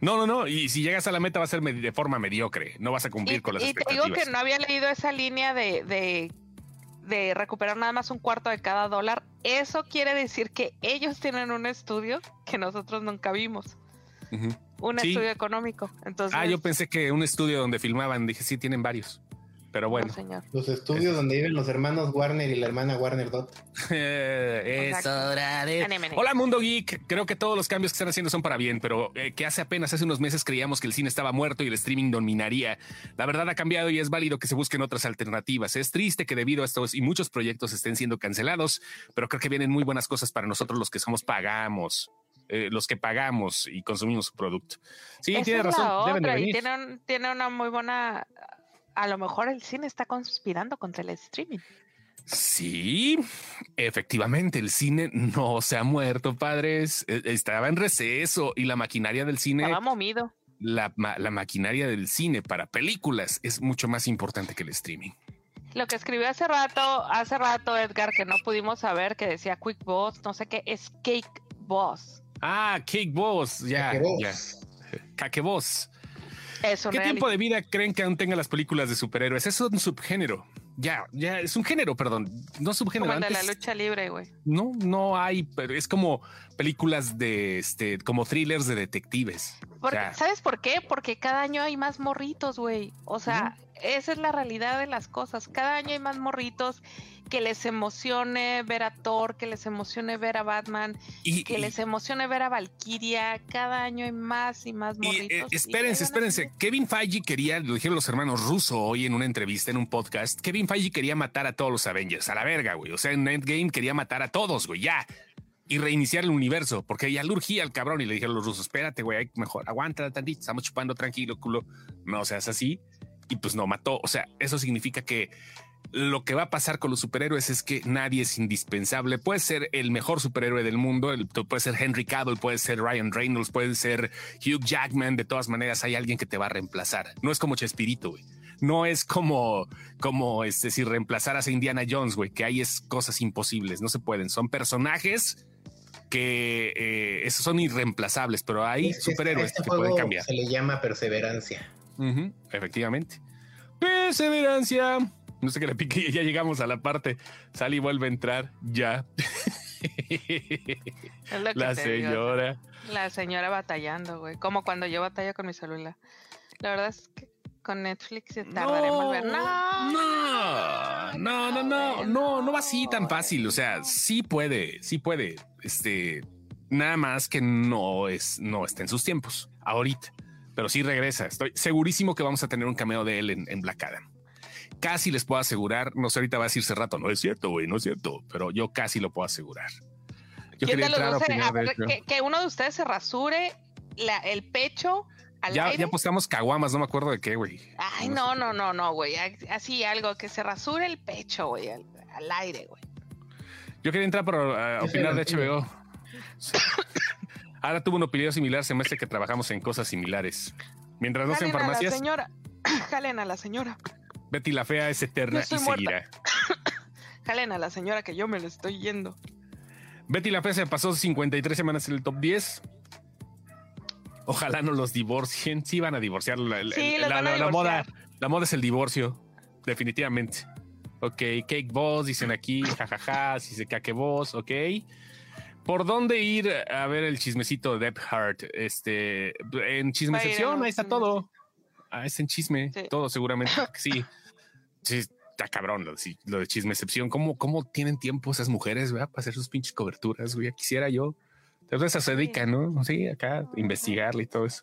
No, no, no. Y si llegas a la meta va a ser de forma mediocre. No vas a cumplir con las y te digo que no había leído esa línea de, de de recuperar nada más un cuarto de cada dólar, eso quiere decir que ellos tienen un estudio que nosotros nunca vimos. Un estudio económico. Entonces, ah, yo pensé que un estudio donde filmaban, dije, sí, tienen varios. Pero bueno. Los estudios donde viven los hermanos Warner y la hermana Warner Dot. [laughs] es hora de... Hola Mundo Geek. Creo que todos los cambios que están haciendo son para bien, pero eh, que hace apenas hace unos meses creíamos que el cine estaba muerto y el streaming dominaría. La verdad ha cambiado y es válido que se busquen otras alternativas. Es triste que debido a estos y muchos proyectos estén siendo cancelados, pero creo que vienen muy buenas cosas para nosotros los que somos pagamos. Eh, los que pagamos y consumimos su producto. Sí, tiene razón. tiene una muy buena a lo mejor el cine está conspirando contra el streaming. Sí, efectivamente, el cine no se ha muerto, padres. E, estaba en receso y la maquinaria del cine. Estaba momido. La, la maquinaria del cine para películas es mucho más importante que el streaming. Lo que escribió hace rato, hace rato, Edgar, que no pudimos saber, que decía Quick Boss, no sé qué, es Cake Boss. Ah, Cake Boss, ya, ya. Cake Boss. ¿Qué tiempo de vida creen que aún tenga las películas de superhéroes? Es un subgénero. Ya, ya, es un género, perdón. No subgénero. Como de la lucha libre, güey. No, no hay, pero es como películas de este, como thrillers de detectives. ¿Sabes por qué? Porque cada año hay más morritos, güey. O sea, esa es la realidad de las cosas. Cada año hay más morritos que les emocione ver a Thor, que les emocione ver a Batman, y, que les emocione ver a Valkyria. Cada año hay más y más eh, morritos. espérense, espérense. Kevin Feige quería, lo dijeron los hermanos Russo hoy en una entrevista, en un podcast. Kevin Feige quería matar a todos los Avengers, a la verga, güey. O sea, en Endgame quería matar a todos, güey, ya. Y reiniciar el universo, porque ya le urgía al cabrón y le dijeron los rusos, espérate, güey, mejor aguanta tantito, estamos chupando tranquilo, culo. No seas así. Y pues no mató. O sea, eso significa que lo que va a pasar con los superhéroes es que nadie es indispensable. Puede ser el mejor superhéroe del mundo, puede ser Henry Cavill, puede ser Ryan Reynolds, puede ser Hugh Jackman. De todas maneras, hay alguien que te va a reemplazar. No es como Chespirito, güey. No es como, como este, si reemplazaras a Indiana Jones, güey, que ahí es cosas imposibles, no se pueden. Son personajes que eh, esos son irreemplazables, pero hay superhéroes este que pueden cambiar. Se le llama perseverancia. efectivamente. Perseverancia. No sé qué le pique, [laughs] ya llegamos a la parte. Sally vuelve a entrar, ya. [laughs] la señora. La señora batallando, güey. Como cuando yo batallo con mi celular. La verdad es que con Netflix se tardaré en volver. No, no, no, no, no, no, no va así tan fácil. O sea, sí puede, sí puede. Este, nada más que no es, no está en sus tiempos ahorita, pero sí regresa. Estoy segurísimo que vamos a tener un cameo de él en, en Black Adam casi les puedo asegurar, no sé, ahorita va a decirse rato, no es cierto, güey, no es cierto, pero yo casi lo puedo asegurar. Yo quería entrar a que, uno de ustedes se rasure el pecho al ya, aire. Ya apostamos caguamas, no me acuerdo de qué, güey. Ay, no, no, no, no, güey. Así algo, que se rasure el pecho, güey, al, aire, güey. Yo quería entrar para uh, opinar de HBO. [coughs] Ahora tuvo una opinión similar, se me hace que trabajamos en cosas similares. Mientras no en farmacias. A la señora. [coughs] Jalen a la señora. Betty la Fea es eterna y seguirá. [coughs] Jalen a la señora que yo me le estoy yendo. Betty la Fea se pasó 53 semanas en el top 10. Ojalá no los divorcien. Sí, van a divorciar. La, moda, la moda es el divorcio, definitivamente. Ok, Cake Boss, dicen aquí, jajaja, [laughs] si se caque Boss, ok. ¿Por dónde ir a ver el chismecito de Depp Heart? Este, en chismecepción, ahí está todo. Ah, es en chisme, todo seguramente. [laughs] sí. sí, está cabrón lo, lo de chismecepción. ¿Cómo, ¿Cómo tienen tiempo esas mujeres para hacer sus pinches coberturas? Güey? Quisiera yo. Entonces se dedica, ¿no? Sí, acá investigarle y todo eso.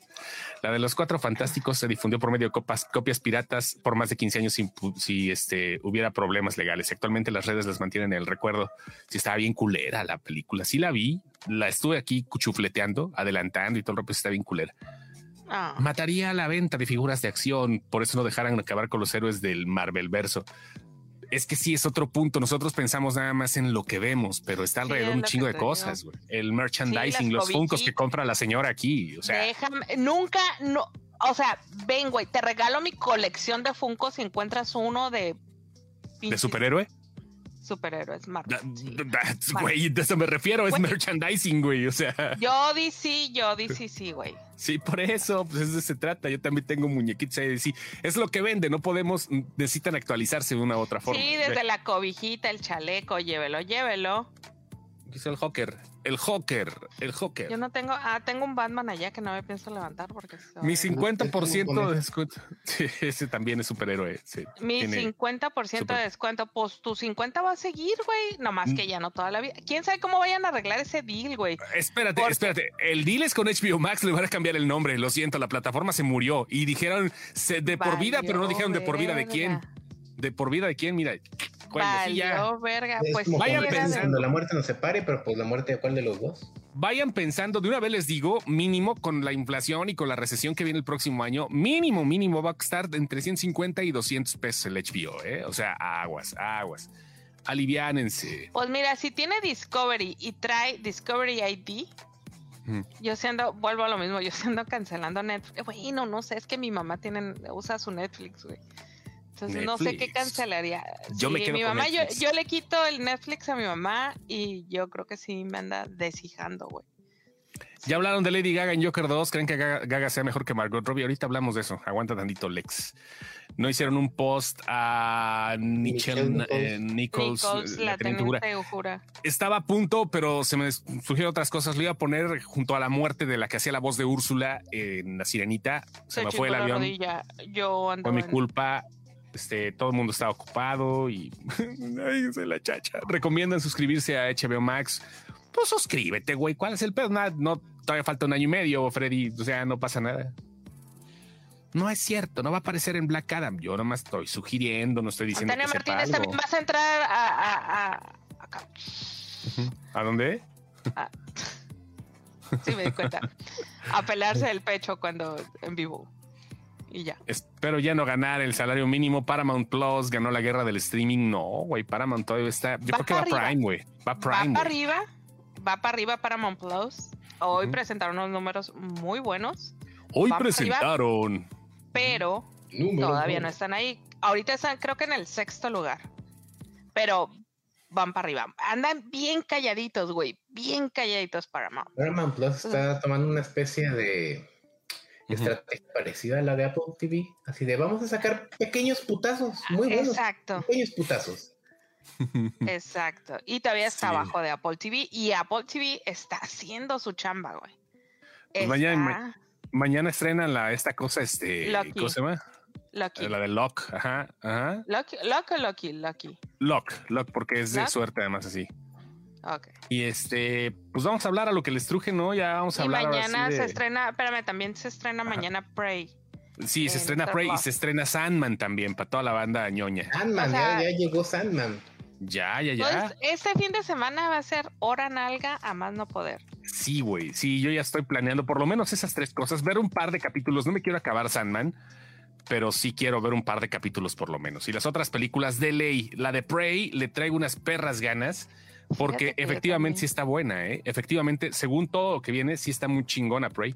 La de los cuatro fantásticos se difundió por medio de copas, copias piratas por más de 15 años sin, si este, hubiera problemas legales. Actualmente las redes las mantienen en el recuerdo. Si estaba bien culera la película, sí la vi, la estuve aquí cuchufleteando, adelantando y todo el rato está bien culera. Ah. Mataría la venta de figuras de acción, por eso no dejaran acabar con los héroes del Marvel verso es que sí es otro punto. Nosotros pensamos nada más en lo que vemos, pero está alrededor un chingo de cosas. El merchandising, los funcos que compra la señora aquí. O sea, déjame, nunca, no, o sea, ven, güey, te regalo mi colección de funcos si encuentras uno de. ¿De superhéroe? Superhéroes Marvel. Güey, de eso me refiero, es merchandising, güey. O sea. Yo DC, yo DC, sí, güey. Sí, por eso, pues eso se trata. Yo también tengo muñequitos ahí DC. Es lo que vende, no podemos, necesitan actualizarse de una u otra forma. Sí, desde la cobijita, el chaleco, llévelo, llévelo. Aquí el Hawker el Joker, el Joker. Yo no tengo, ah, tengo un Batman allá que no me pienso levantar porque... Mi 50% de descuento. [laughs] Sí, ese también es superhéroe. Mi 50% de descuento, pues tu 50 va a seguir, güey. Nomás que mm. ya no toda la vida. ¿Quién sabe cómo vayan a arreglar ese deal, güey? Espérate, espérate. El deal es con HBO Max, le van a cambiar el nombre. Lo siento, la plataforma se murió y dijeron de por vida, pero no dijeron de por vida de quién. De por vida de quién, mira. Valió, verga. Pues vayan pensando. La muerte nos separe, pero pues la muerte de cuál de los dos. Vayan pensando, de una vez les digo, mínimo con la inflación y con la recesión que viene el próximo año, mínimo, mínimo va a estar entre 150 y 200 pesos el HBO, ¿eh? O sea, aguas, aguas. Aliviánense. Pues mira, si tiene Discovery y trae Discovery ID, Yo siendo, vuelvo a lo mismo, yo siendo cancelando Netflix. Bueno, no sé, es que mi mamá tiene, usa su Netflix, güey. Entonces no sé qué cancelaría. Yo me quedo mi mamá, yo, yo, le quito el Netflix a mi mamá y yo creo que sí me anda deshijando, güey. Ya hablaron de Lady Gaga en Joker 2. ¿Creen que Gaga, sea mejor que Margot Robbie? Ahorita hablamos de eso. Aguanta tantito, Lex. No hicieron un post a Nichelle, eh, Nichols, la, Estaba a punto, pero se me surgieron otras cosas. Lo iba a poner junto a la muerte de la que hacía la voz de Úrsula en La Sirenita. Se, me fue el avión. Yo fue mi culpa. Este, todo el mundo estaba ocupado y [laughs] ay, se la chacha. Recomiendan suscribirse a HBO Max. Pues suscríbete, güey. ¿Cuál es el pedo? Nada, no, todavía falta un año y medio, Freddy. O sea, no pasa nada. No es cierto, no va a aparecer en Black Adam. Yo nomás estoy sugiriendo, no estoy diciendo que Martínez, también vas a entrar a, a, a acá. ¿A dónde? Ah. Sí, me di cuenta. a pelarse el pecho cuando en vivo y ya. Espero ya no ganar el salario mínimo. Paramount Plus ganó la guerra del streaming. No, güey, Paramount todavía está. Yo creo que va Prime, güey. Va Prime. Va para arriba. Va para arriba Paramount Plus. Hoy presentaron unos números muy buenos. Hoy presentaron. pero todavía no están ahí. Ahorita están, creo que en el sexto lugar. Pero van para arriba. Andan bien calladitos, güey. Bien calladitos Paramount. Paramount Plus está tomando una especie de estrategia parecida a la de Apple TV. Así de vamos a sacar pequeños putazos, muy buenos. Exacto. Pequeños putazos. [laughs] Exacto. Y todavía está abajo de Apple TV. Y Apple TV está haciendo su chamba, güey. Pues mañana, mañana estrenan la, esta cosa, este. ¿Cómo se llama? Lucky. La de Lock, ajá, ajá. Lock, Lock o Lucky, Lucky. Lock, Lock, porque es de suerte además así. Y este, pues vamos a hablar a lo que les truje, ¿no? Ya vamos a hablar. Mañana se estrena, espérame, también se estrena mañana Prey. Sí, se estrena Prey y se estrena Sandman también para toda la banda ñoña. Sandman, ya, llegó Sandman. Ya, ya, ya. Pues, este fin de semana va a ser hora nalga a más no poder. Sí, güey. Sí, yo ya estoy planeando por lo menos esas tres cosas. Ver un par de capítulos. No me quiero acabar Sandman, pero sí quiero ver un par de capítulos por lo menos. Y las otras películas de ley, la de Prey, le traigo unas perras ganas. Porque efectivamente sí está buena, ¿eh? Efectivamente, según todo lo que viene, sí está muy chingona Prey.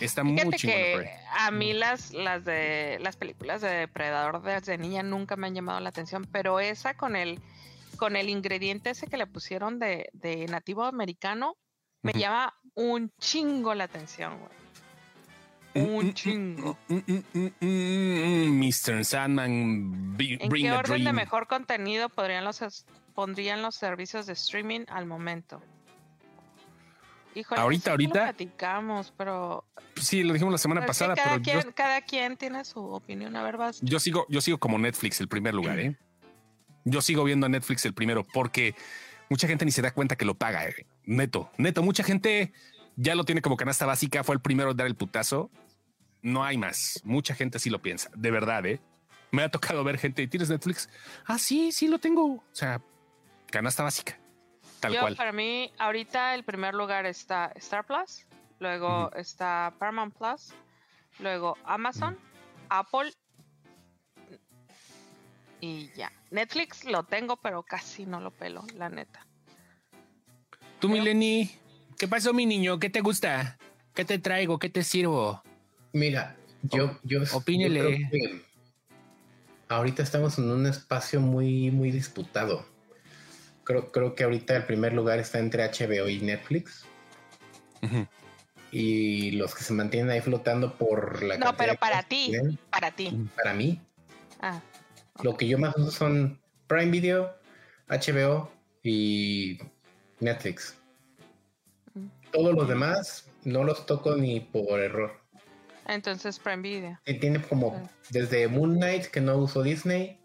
Está muy chingona Prey. A mí las, las de las películas de Depredador desde niña nunca me han llamado la atención, pero esa con el con el ingrediente ese que le pusieron de, de nativo americano, me llama un chingo la atención, güey. Un chingo. Mr. Sandman, ¿En qué orden de mejor contenido podrían los, pondrían los servicios de streaming al momento? Híjole, ahorita, ahorita. Lo platicamos, pero. Sí, lo dijimos la semana pasada. Cada, pero quien, cada quien tiene su opinión. A ver, vas. Yo sigo, yo sigo como Netflix el primer lugar, ¿eh? Yo sigo viendo a Netflix el primero porque mucha gente ni se da cuenta que lo paga. Eh. Neto, neto. Mucha gente ya lo tiene como canasta básica. Fue el primero a dar el putazo. No hay más. Mucha gente así lo piensa. De verdad, ¿eh? Me ha tocado ver gente. ¿Tienes Netflix? Ah, sí, sí lo tengo. O sea, canasta básica. Yo, Para mí, ahorita el primer lugar está Star Plus, luego está Paramount Plus, luego Amazon, Apple y ya. Netflix lo tengo, pero casi no lo pelo, la neta. Tú, Mileni, ¿qué pasó, mi niño? ¿Qué te gusta? ¿Qué te traigo? ¿Qué te sirvo? Mira, yo, yo, opínele. ahorita estamos en un espacio muy, muy disputado creo, creo que ahorita el primer lugar está entre HBO y Netflix. Y los que se mantienen ahí flotando por la... No, pero para ti, para ti. Para mí. Ah, Lo que yo más uso son Prime Video, HBO y Netflix. Todos los demás no los toco ni por error. Entonces Prime Video. Y tiene como desde Moon Knight que no uso Disney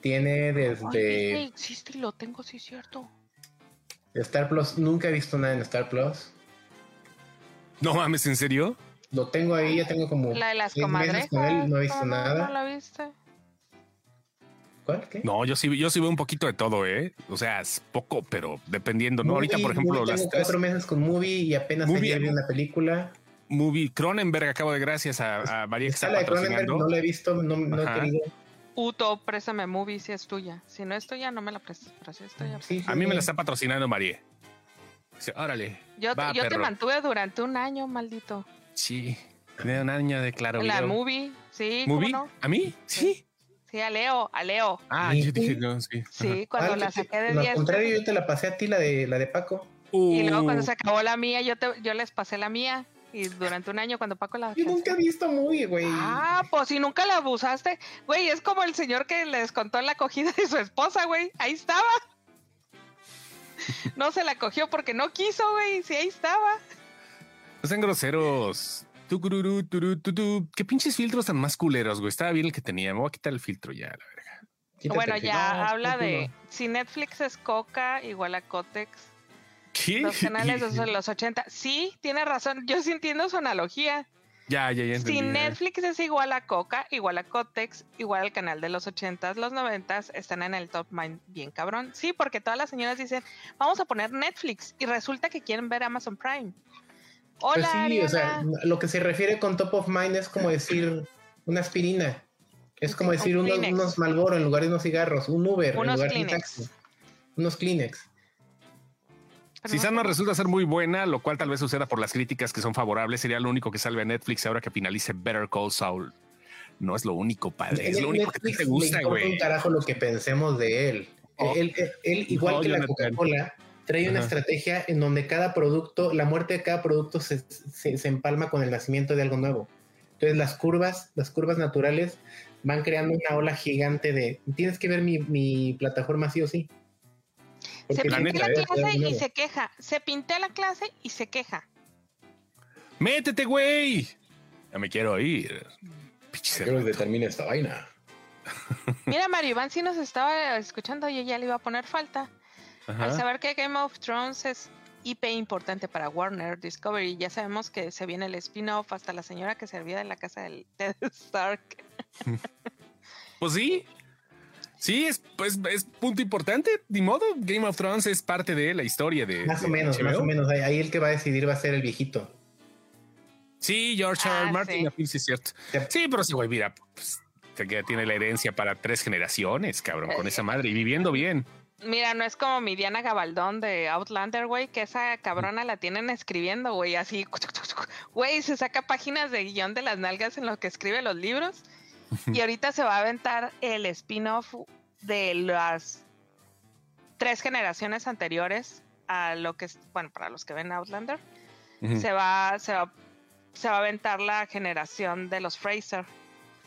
tiene desde. Ay, existe y lo tengo, sí, cierto. Star Plus, nunca he visto nada en Star Plus. No mames, ¿en serio? Lo tengo ahí, ya tengo como. La de las comadres. no he visto nada. No la viste. ¿Cuál? ¿Qué? No, yo sí, yo sí veo un poquito de todo, ¿eh? O sea, es poco, pero dependiendo, ¿no? Ahorita, por ejemplo, las tengo cuatro meses con Movie y apenas movie, ayer vi una película. Movie Cronenberg, acabo de gracias a, a María que está la de Cronenberg, no la he visto, no, no he querido. Puto, préstame movie si es tuya. Si no es tuya, no me la prestes. Pero si es tuya. a mí me la está patrocinando María. órale. Yo, yo te mantuve durante un año, maldito. Sí, de un año de claro. La movie, sí. ¿Movie? ¿A mí? Sí. Sí, a Leo, a Leo. Ah, yo dije, no, sí. Sí, cuando ah, la saqué de 10. Al contrario, yo te la pasé a ti, la de, la de Paco. Y luego cuando uh. se acabó la mía, yo, te, yo les pasé la mía. Y durante un año cuando Paco la... Yo nunca he visto muy, güey. Ah, pues si nunca la abusaste. Güey, es como el señor que les contó la acogida de su esposa, güey. Ahí estaba. No se la cogió porque no quiso, güey. Sí, ahí estaba. No sean groseros. ¿Qué pinches filtros tan más culeros, güey? Estaba bien el que tenía. Me voy a quitar el filtro ya, la verga. bueno, ya habla de... Si Netflix es Coca, igual a Cotex los canales de los 80. Sí, tiene razón. Yo sí entiendo su analogía. Ya, ya, ya. si Netflix es igual a Coca, igual a Cotex, igual al canal de los 80 los 90 están en el top mind bien cabrón. Sí, porque todas las señoras dicen, vamos a poner Netflix y resulta que quieren ver Amazon Prime. Hola. Pues sí, o sea, lo que se refiere con top of mind es como decir una aspirina. Es como decir unos, unos, Malboro en lugar de unos cigarros, un Uber en lugar de un taxi. Unos Kleenex. Si Sandman resulta ser muy buena, lo cual tal vez suceda por las críticas que son favorables, sería lo único que salve a Netflix ahora que finalice Better Call Saul. No es lo único, padre. Es lo único que te gusta, güey. un carajo lo que pensemos de él. Oh. Él, igual que la Coca-Cola, trae una estrategia en donde cada producto, la muerte de cada producto se, se, empalma con el nacimiento de algo nuevo. Entonces las curvas, las curvas naturales van creando una ola gigante de tienes que ver mi, mi plataforma sí o sí se pinté la, clase y se queja. Se pinté la clase y se queja. Métete, güey. Ya me quiero ir. Quiero que termine esta vaina. [laughs] Mira, Mario Iván sí nos estaba escuchando y ella le iba a poner falta. Al saber que Game of Thrones es IP importante para Warner Discovery, ya sabemos que se viene el spin-off hasta la señora que servía en la casa del [laughs] Ted Stark. pues sí, Sí, es, pues, es punto importante. Ni modo, Game of Thrones es parte de la historia de. Más o menos, más o menos. Ahí el que va a decidir va a ser el viejito. Sí, George R. Ah, Martin, sí. es cierto. Sí, pero sí, güey, mira, pues, tiene la herencia para tres generaciones, cabrón, con esa madre y viviendo bien. Mira, no es como mi Diana Gabaldón de Outlander, güey, que esa cabrona la tienen escribiendo, güey, así, [laughs] güey, se saca páginas de guion de las nalgas en lo que escribe los libros [laughs] y ahorita se va a aventar el spin-off de las tres generaciones anteriores a lo que es, bueno, para los que ven Outlander, se, va, se, va, se va a aventar la generación de los Fraser.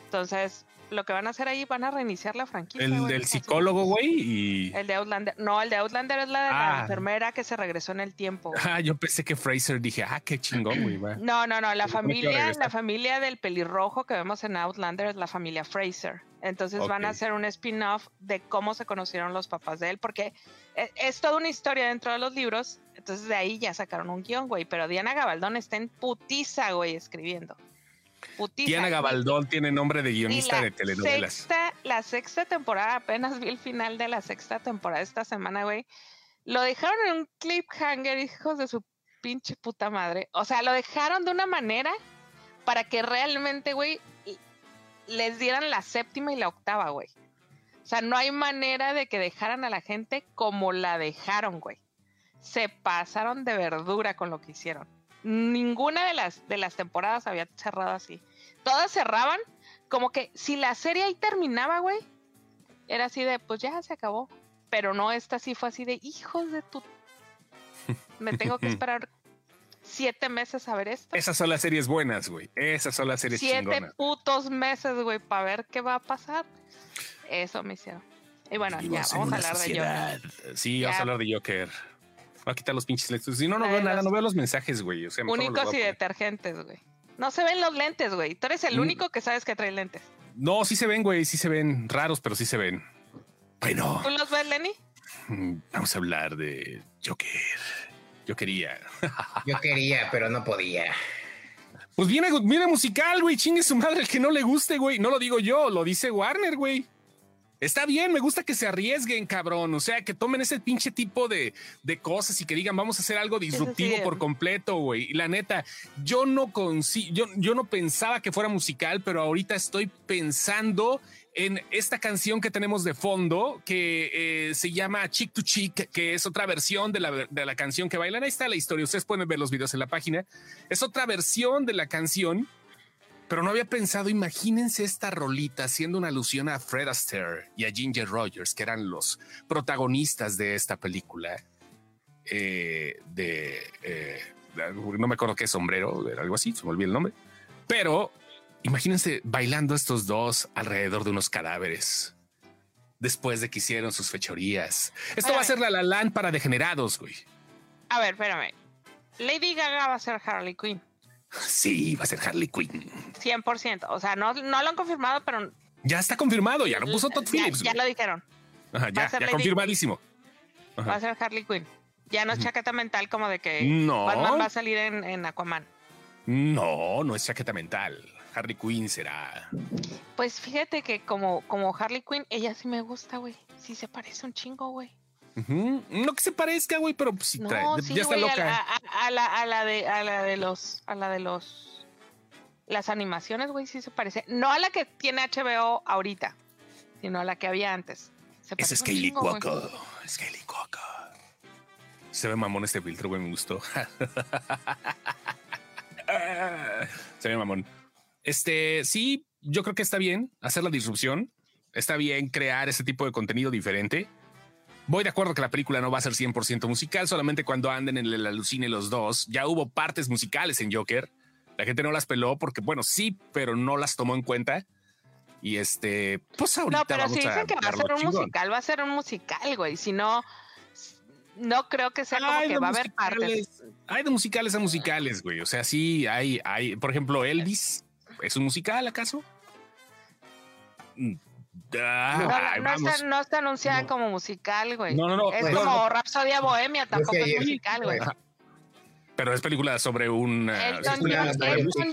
Entonces, lo que van a hacer ahí, van a reiniciar la franquicia. El del psicólogo, güey, y... El de Outlander. No, el de Outlander es la de la ah. enfermera que se regresó en el tiempo. [laughs] Ah, yo pensé que Fraser, dije, ah, qué chingón, güey. No, no, no, la familia, la familia del pelirrojo que vemos en Outlander es la familia Fraser. Entonces van a hacer un spin-off de cómo se conocieron los papás de él, porque es, es, toda una historia dentro de los libros. Entonces de ahí ya sacaron un guion, güey. Pero Diana Gabaldón está en putiza, güey, escribiendo. Diana Gabaldón tiene nombre de guionista de telenovelas. la sexta temporada, apenas vi el final de la sexta temporada esta semana, güey. Lo dejaron en un cliffhanger, hijos de su pinche puta madre. O sea, lo dejaron de una manera para que realmente, güey, les dieran la séptima y la octava, güey. O sea, no hay manera de que dejaran a la gente como la dejaron, güey. Se pasaron de verdura con lo que hicieron. Ninguna de las, de las temporadas había cerrado así. Todas cerraban como que si la serie ahí terminaba, güey, era así de, pues ya se acabó. Pero no, esta sí fue así de, hijos de tu... [laughs] Me tengo que esperar siete meses a ver esto. Esas son las series buenas, güey. Esas son las series Siete putos meses, güey, para ver qué va a pasar. Eso me hicieron. Y bueno, ya, vamos a hablar de Joker. Sí, vamos a hablar de Joker. Voy a quitar los pinches lentes. Si no, no veo nada, no veo los mensajes, güey. O sea, únicos y detergentes, güey. No se ven los lentes, güey. Tú eres el mm. único que sabes que trae lentes. No, sí se ven, güey. Sí se ven raros, pero sí se ven. Bueno. ¿Tú los ves, Lenny? Mm, vamos a hablar de Joker. Yo quería. [laughs] Yo quería, pero no podía. Pues viene, viene musical, güey. Chingue su madre el que no le guste, güey. No lo digo yo, lo dice Warner, güey. Está bien, me gusta que se arriesguen, cabrón. O sea, que tomen ese pinche tipo de, cosas y que digan, vamos a hacer algo disruptivo por completo, güey. Y la neta, yo no yo, yo no pensaba que fuera musical, pero ahorita estoy pensando en esta canción que tenemos de fondo, que eh, se llama Chick to Chick, que es otra versión de la, de la canción que bailan. Ahí está la historia. Ustedes pueden ver los videos en la página. Es otra versión de la canción pero no había pensado, imagínense esta rolita haciendo una alusión a Fred Astaire y a Ginger Rogers, que eran los protagonistas de esta película. Eh, de eh, no me acuerdo qué sombrero, era algo así, se me olvidó el nombre. Pero imagínense bailando estos dos alrededor de unos cadáveres después de que hicieron sus fechorías. Esto va a ser la La Land para degenerados, güey. A ver, espérame. Lady Gaga va a ser Harley Quinn. Sí, va a ser Harley Quinn. 100%. O sea, no, no lo han confirmado, pero. Ya está confirmado, ya lo puso Todd Phillips. Ya, lo dijeron. ya, confirmadísimo. Va a ser Harley Quinn. Ya no es chaqueta mental como de que no. Batman va a salir en, Aquaman. No, no es chaqueta mental. Harley Quinn será. Pues fíjate que como, como Harley Quinn, ella sí me gusta, güey. Sí se parece un chingo, güey. No que se parezca, güey, pero pues, trae, ya está loca. A, la, a, la, de, a la de los, a la de los, las animaciones, güey, sí se parece. No a la que tiene HBO ahorita, sino a la que había antes. es Scaly Cuoco. Scaly Cuoco. Se ve mamón este filtro, güey, me gustó. [laughs] se ve mamón. Este, sí, yo creo que está bien hacer la disrupción. Está bien crear ese tipo de contenido diferente Voy de acuerdo que la película no va a ser 100% musical, solamente cuando anden en el alucine los dos. Ya hubo partes musicales en Joker. La gente no las peló porque, bueno, sí, pero no las tomó en cuenta. Y este, pues ahorita. No, pero si dicen que va a ser un musical, va a ser un musical, güey. Si no, no creo que sea como que va a haber partes. Hay de musicales a musicales, güey. O sea, sí, hay, hay, por ejemplo, Elvis. ¿Es un musical acaso? no, está, anunciada como musical, güey. No, no, no. Es como Rapsodia Bohemia, tampoco es musical, güey. Pero es película sobre un. Elton,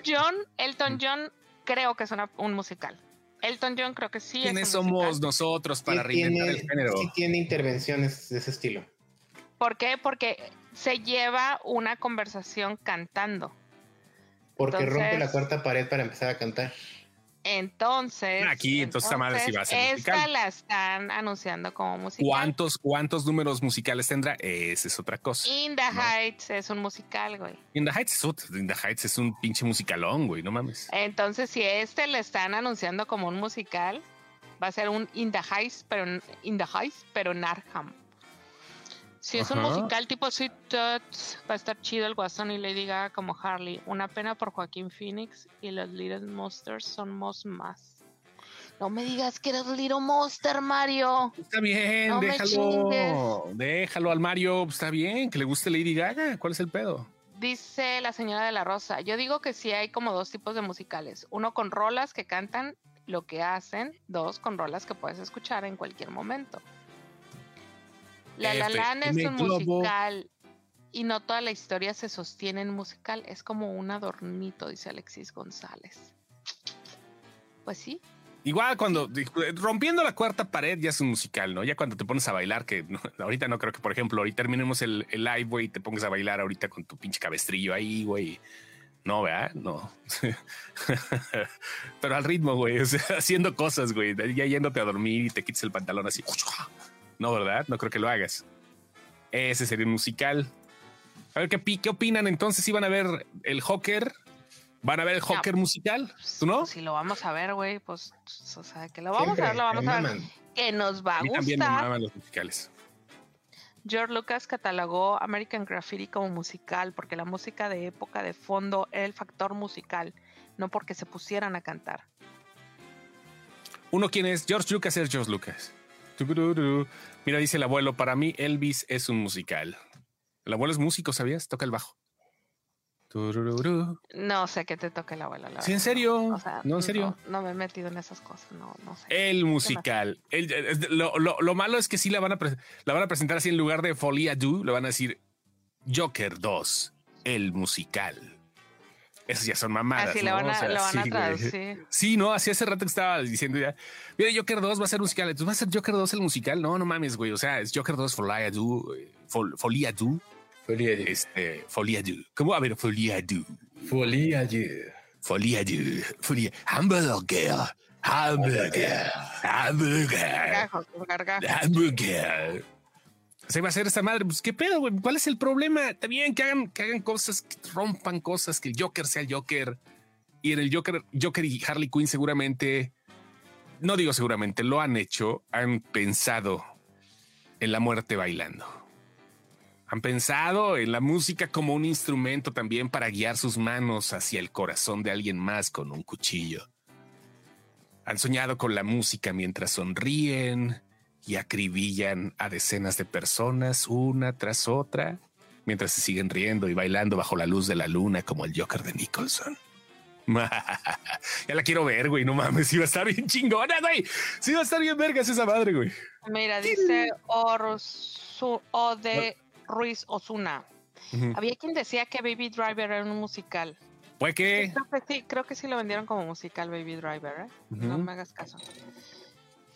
John, Elton, John, creo que es un musical. Elton John creo que sí. ¿Quiénes somos nosotros para reinventar el género? Sí tiene intervenciones de ese estilo. ¿Por qué? Porque se lleva una conversación cantando. Porque rompe la cuarta pared para empezar a cantar. Entonces. Aquí, entonces, esta madre sí va a ser esta la están anunciando como musical. ¿Cuántos, ¿Cuántos números musicales tendrá? Esa es otra cosa. In the Heights es un musical, güey. In the Heights es, In the Heights es un pinche musicalón, güey, no mames. Entonces, si este le están anunciando como un musical, va a ser un In the Heights, pero In the Heights, pero en Arkham. Si es un musical tipo Sweet Tooth, va a estar chido el Guasón y Lady Gaga como Harley. Una pena por Joaquín Phoenix y los Little Monsters somos más. No me digas que eres Little Monster, Mario. Está bien, déjalo. Déjalo al Mario. Está bien, que le guste Lady Gaga. ¿Cuál es el pedo? Dice la señora de la Rosa. Yo digo que sí hay como dos tipos de musicales. Uno con rolas que cantan lo que hacen. Dos con rolas que puedes escuchar en cualquier momento. La La Land es un musical y no toda la historia se sostiene en musical. Es como un adornito, dice Alexis González. Pues sí, Igual cuando rompiendo la cuarta pared ya es un musical, ¿no? Ya cuando te pones a bailar, que ahorita no creo que, por ejemplo, ahorita terminemos el, live, güey, y te pongas a bailar ahorita con tu pinche cabestrillo ahí, güey. No, ¿verdad? No. [laughs] Pero al ritmo, güey, [laughs] haciendo cosas, güey, ya yéndote a dormir y te quites el pantalón así. No, ¿verdad? No creo que lo hagas. Ese sería un musical. A ver, ¿qué, qué opinan entonces? ¿Iban a ver el Joker ¿Van a ver el Joker musical? ¿Tú no? Si lo vamos a ver, güey, pues, o sea, que lo vamos a ver, lo vamos a ver. Que nos va a, gustar. También me los musicales. George Lucas catalogó American Graffiti como musical porque la música de época de fondo era el factor musical, no porque se pusieran a cantar. Uno, ¿quién es? George Lucas es George Lucas. Mira, dice el abuelo, para mí Elvis es un musical. El abuelo es músico, ¿sabías? Toca el bajo. No sé qué te toque la abuela. ¿Sí, en serio? no, en serio. No, me he metido en esas cosas. No, no sé. El musical. lo, malo es que sí la van, a la van a presentar así en lugar de Folia Do, le van a decir Joker 2, el musical. Esas ya son mamadas. Así ¿no? van a, lo van a traducir. Sí, no, así hace rato que estaba diciendo ya. Mira, Joker 2 va a ser musical. Entonces va a ser Joker 2 el musical. No, no mames, güey. O sea, es Joker 2 Folia Do. Folia Do Folia du. Este, folia du. ¿Cómo? A ver, folia du. Folia du. Folia du. Folia. Hamburger. Hamburger. Hamburger. Hamburger. Se va a hacer esta madre. Pues qué pedo, güey. ¿Cuál es el problema? También que hagan, que hagan cosas, que rompan cosas, que el Joker sea el Joker. Y en el Joker, Joker y Harley Quinn seguramente, no digo seguramente, lo han hecho, han pensado en la muerte bailando. Han pensado en la música como un instrumento también para guiar sus manos hacia el corazón de alguien más con un cuchillo. Han soñado con la música mientras sonríen y acribillan a decenas de personas una tras otra, mientras se siguen riendo y bailando bajo la luz de la luna como el Joker de Nicholson. [laughs] ya la quiero ver, güey. No mames, iba a estar bien chingona, güey. Sí va a estar bien vergas esa madre, güey. Mira, dice o de Ruiz Osuna. Había quien decía que Baby Driver era un musical. ¿Fue que? Sí, creo que sí, lo vendieron como musical Baby Driver, ¿eh? No me hagas caso.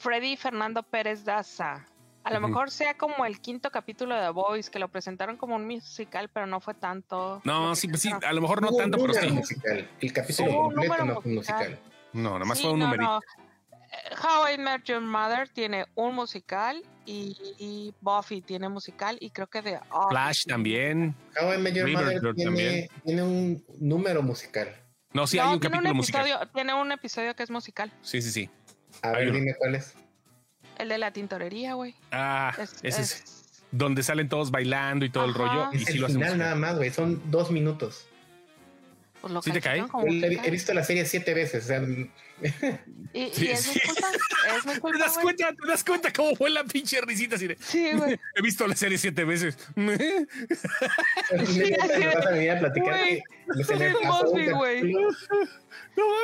Freddy Fernando Pérez Daza. A lo mejor sea como el quinto capítulo de The Voice, que lo presentaron como un musical, pero no fue tanto. No, sí, pues sí, a lo mejor no tanto, pero sí. Musical. El capítulo completo no fue musical. No, nada más fue un numerito. How I Met Your Mother tiene un musical y, Buffy tiene musical y creo que de Flash también. How I Met Your Mother tiene, tiene, un número musical. No, sí, hay un capítulo un musical. Tiene un episodio que es musical. Sí, sí, sí. A ver, dime cuál es. El de la tintorería, güey. Ah, ese es, donde salen todos bailando y todo el rollo. Y el final nada más, güey. Son dos minutos. Pues lo ¿Sí te cae? He, visto la serie siete veces. O sea, ¿Y, sí, es, sí. culpa, es mi [laughs] culpa, ¿Te das cuenta? ¿Te das cuenta cómo fue la pinche risita? Así de, sí, güey. [laughs] He visto la serie siete veces. [laughs] sí, así vas a venir a platicar güey. Es Mosby, güey. No,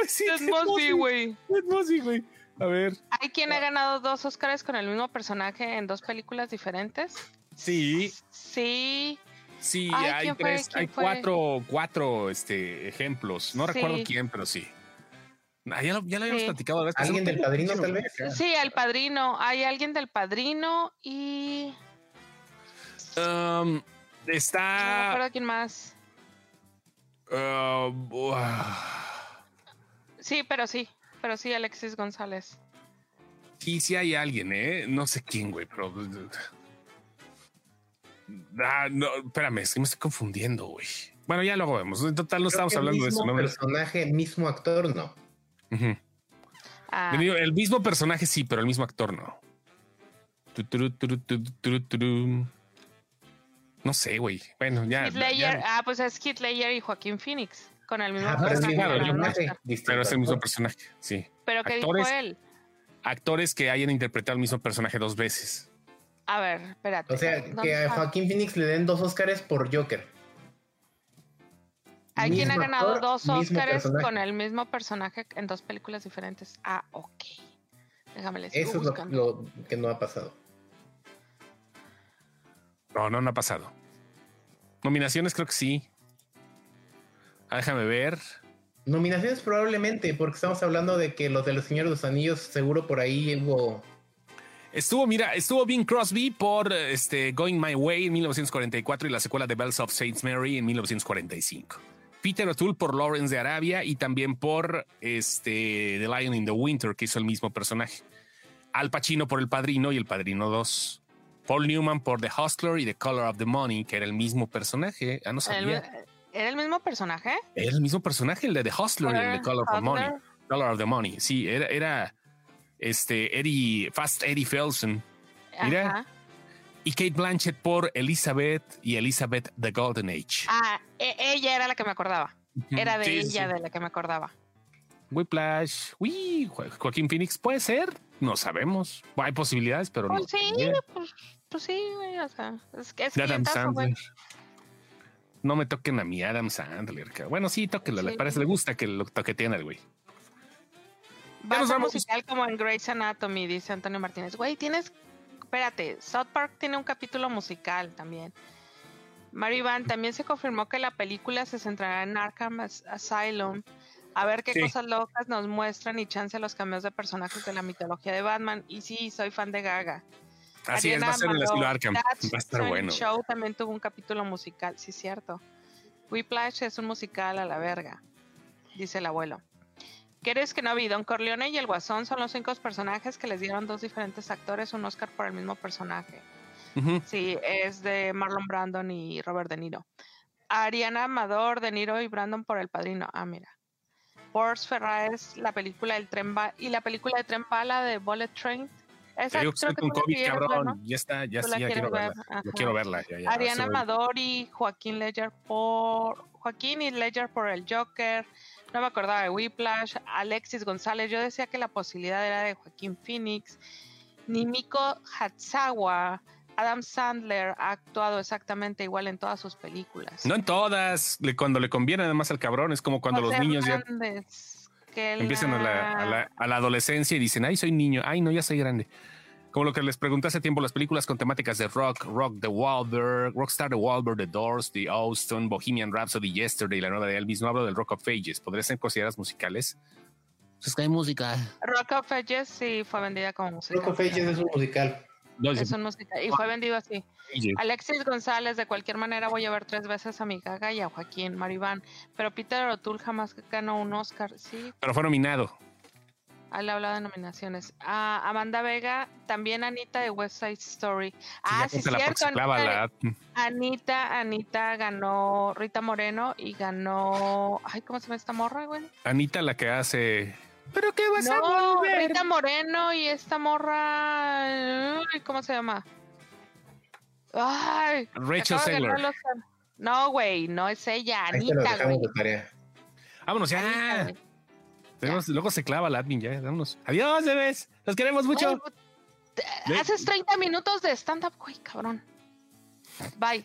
sí. Es Mosby, güey. Es Mosby, güey. A ver. ¿Hay quien ha ganado dos Oscars con el mismo personaje en dos películas diferentes? Sí. Sí. Sí, hay tres, hay cuatro, cuatro este, ejemplos. No recuerdo quién, pero sí. Ah, ya lo, ya lo habíamos platicado. ¿Alguien del padrino, tal vez? Sí, el padrino. Hay alguien del padrino y. Um, está. No recuerdo quién más. Uh, sí, pero sí. Pero sí, Alexis González. Sí, sí hay alguien, ¿eh? No sé quién, güey, pero Ah, no, espérame, es que me estoy confundiendo, güey. Bueno, ya luego vemos. En total, no estamos hablando de eso. ¿no? personaje, mismo actor, no. Ah. El mismo personaje sí, pero el mismo actor no. No sé, güey. Bueno, ya. ah, pues es Ledger y Joaquín Phoenix con el mismo ah, personaje. Pero es el mismo personaje, sí. Pero ¿qué dijo él? Actores que hayan interpretado el mismo personaje dos veces. A ver, espérate. O sea, que a Joaquín Phoenix le den dos Oscars por Joker. Hay quien ha ganado dos Oscars con el mismo personaje en dos películas diferentes. Ah, ok. Déjame les Eso es lo, que no ha pasado. No, no, no ha pasado. Nominaciones creo que sí. Ah, déjame ver. Nominaciones probablemente, porque estamos hablando de que los de los Señores de los Anillos seguro por ahí hubo Estuvo, mira, estuvo Bing Crosby por este, Going My Way en 1944 y la secuela de Bells of Saint Mary en 1945. Peter O'Toole por Lawrence de Arabia y también por este, The Lion in the Winter, que hizo el mismo personaje. Al Pacino por El Padrino y El Padrino 2. Paul Newman por The Hustler y The Color of the Money, que era el mismo personaje. Ah, no sabía. ¿Era el mismo personaje? Era el mismo personaje, el de The Hustler y el The Color of the Money. Color of the Money. Sí, era, era este, Eddie, Fast Eddie Felsen. Mira. Y Kate Blanchett por Elizabeth y Elizabeth The Golden Age. Ah, e, ella era la que me acordaba. Era de ella de la que me acordaba. Whiplash, uy, Joaquín Phoenix puede ser, no sabemos. Hay posibilidades, pero pues no. Sí, pues, pues, sí, o sea, es que es Adam Sandler. No me toquen a mí, Adam Sandler. Bueno, sí, tóquenlo, le parece, le gusta que lo toqueteen al güey. Va a musical como en Grey's Anatomy, dice Antonio Martínez. Güey, tienes. Espérate, South Park tiene un capítulo musical también. Van también se confirmó que la película se centrará en Arkham Asylum. A ver qué cosas locas nos muestran y chance los cambios de personajes de la mitología de Batman. Y sí, soy fan de Gaga. Así es, va a ser en el estilo Arkham. Va a estar bueno. show también tuvo un capítulo musical, sí, cierto. Whiplash es un musical a la verga, dice el abuelo. ¿Quieres que no vi? Don Corleone y el Guasón son los cinco personajes que les dieron dos diferentes actores un Oscar por el mismo personaje. Sí, es de Marlon Brandon y Robert De Niro. Ariana Amador, De Niro y Brandon por El Padrino. Ah, mira. Force Ferraes, la película del tren y la película de tren bala de Bullet Train. Esa, creo que con COVID, cabrón. Ya está, ya, sí, ya quiero verla. quiero verla. Ariana Amador y Joaquín Ledger por Joaquín y Ledger por el Joker. No me acordaba de Whiplash, Alexis González. Yo decía que la posibilidad era de Joaquín Phoenix. Nimiko Hatsawa. Adam Sandler ha actuado exactamente igual en todas sus películas. No en todas. Cuando le conviene además al cabrón. Es como cuando los niños ya empiezan a la, a la adolescencia y dicen, ay, soy niño. Ay, no, ya soy grande. Como lo que les pregunté hace tiempo, las películas con temáticas de rock, Rock the Wahlberg, Rockstar The Wahlberg, The Doors, The Austin, Bohemian Rhapsody, Yesterday, la nueva de Elvis, no hablo del Rock of Ages, ¿podrían ser consideradas musicales? Pues es que hay música. Rock of Ages sí fue vendida como musical. Rock of Ages es un musical. Es un musical y fue vendido así. Alexis González, de cualquier manera voy a ver tres veces a mi gaga y a Joaquín Maribán, pero Peter O'Toole jamás ganó un Oscar, sí. Pero fue nominado. Al hablado de nominaciones. Ah, Amanda Vega, también Anita de West Side Story. ah, sí, cierto. Anita, Anita, ganó Rita Moreno y ganó. Ay, ¿cómo se llama esta morra, güey? Anita, la que hace. ¿Pero qué vas a volver? Rita Moreno y esta morra. ¿Cómo se llama? Ay. Rachel Saylor. No, güey, no es ella. Anita, güey. Vámonos ya luego se clava la admin ya. Vámonos. Adiós, bebés. Los queremos mucho. haces 30 minutos de stand-up, güey, cabrón. Bye.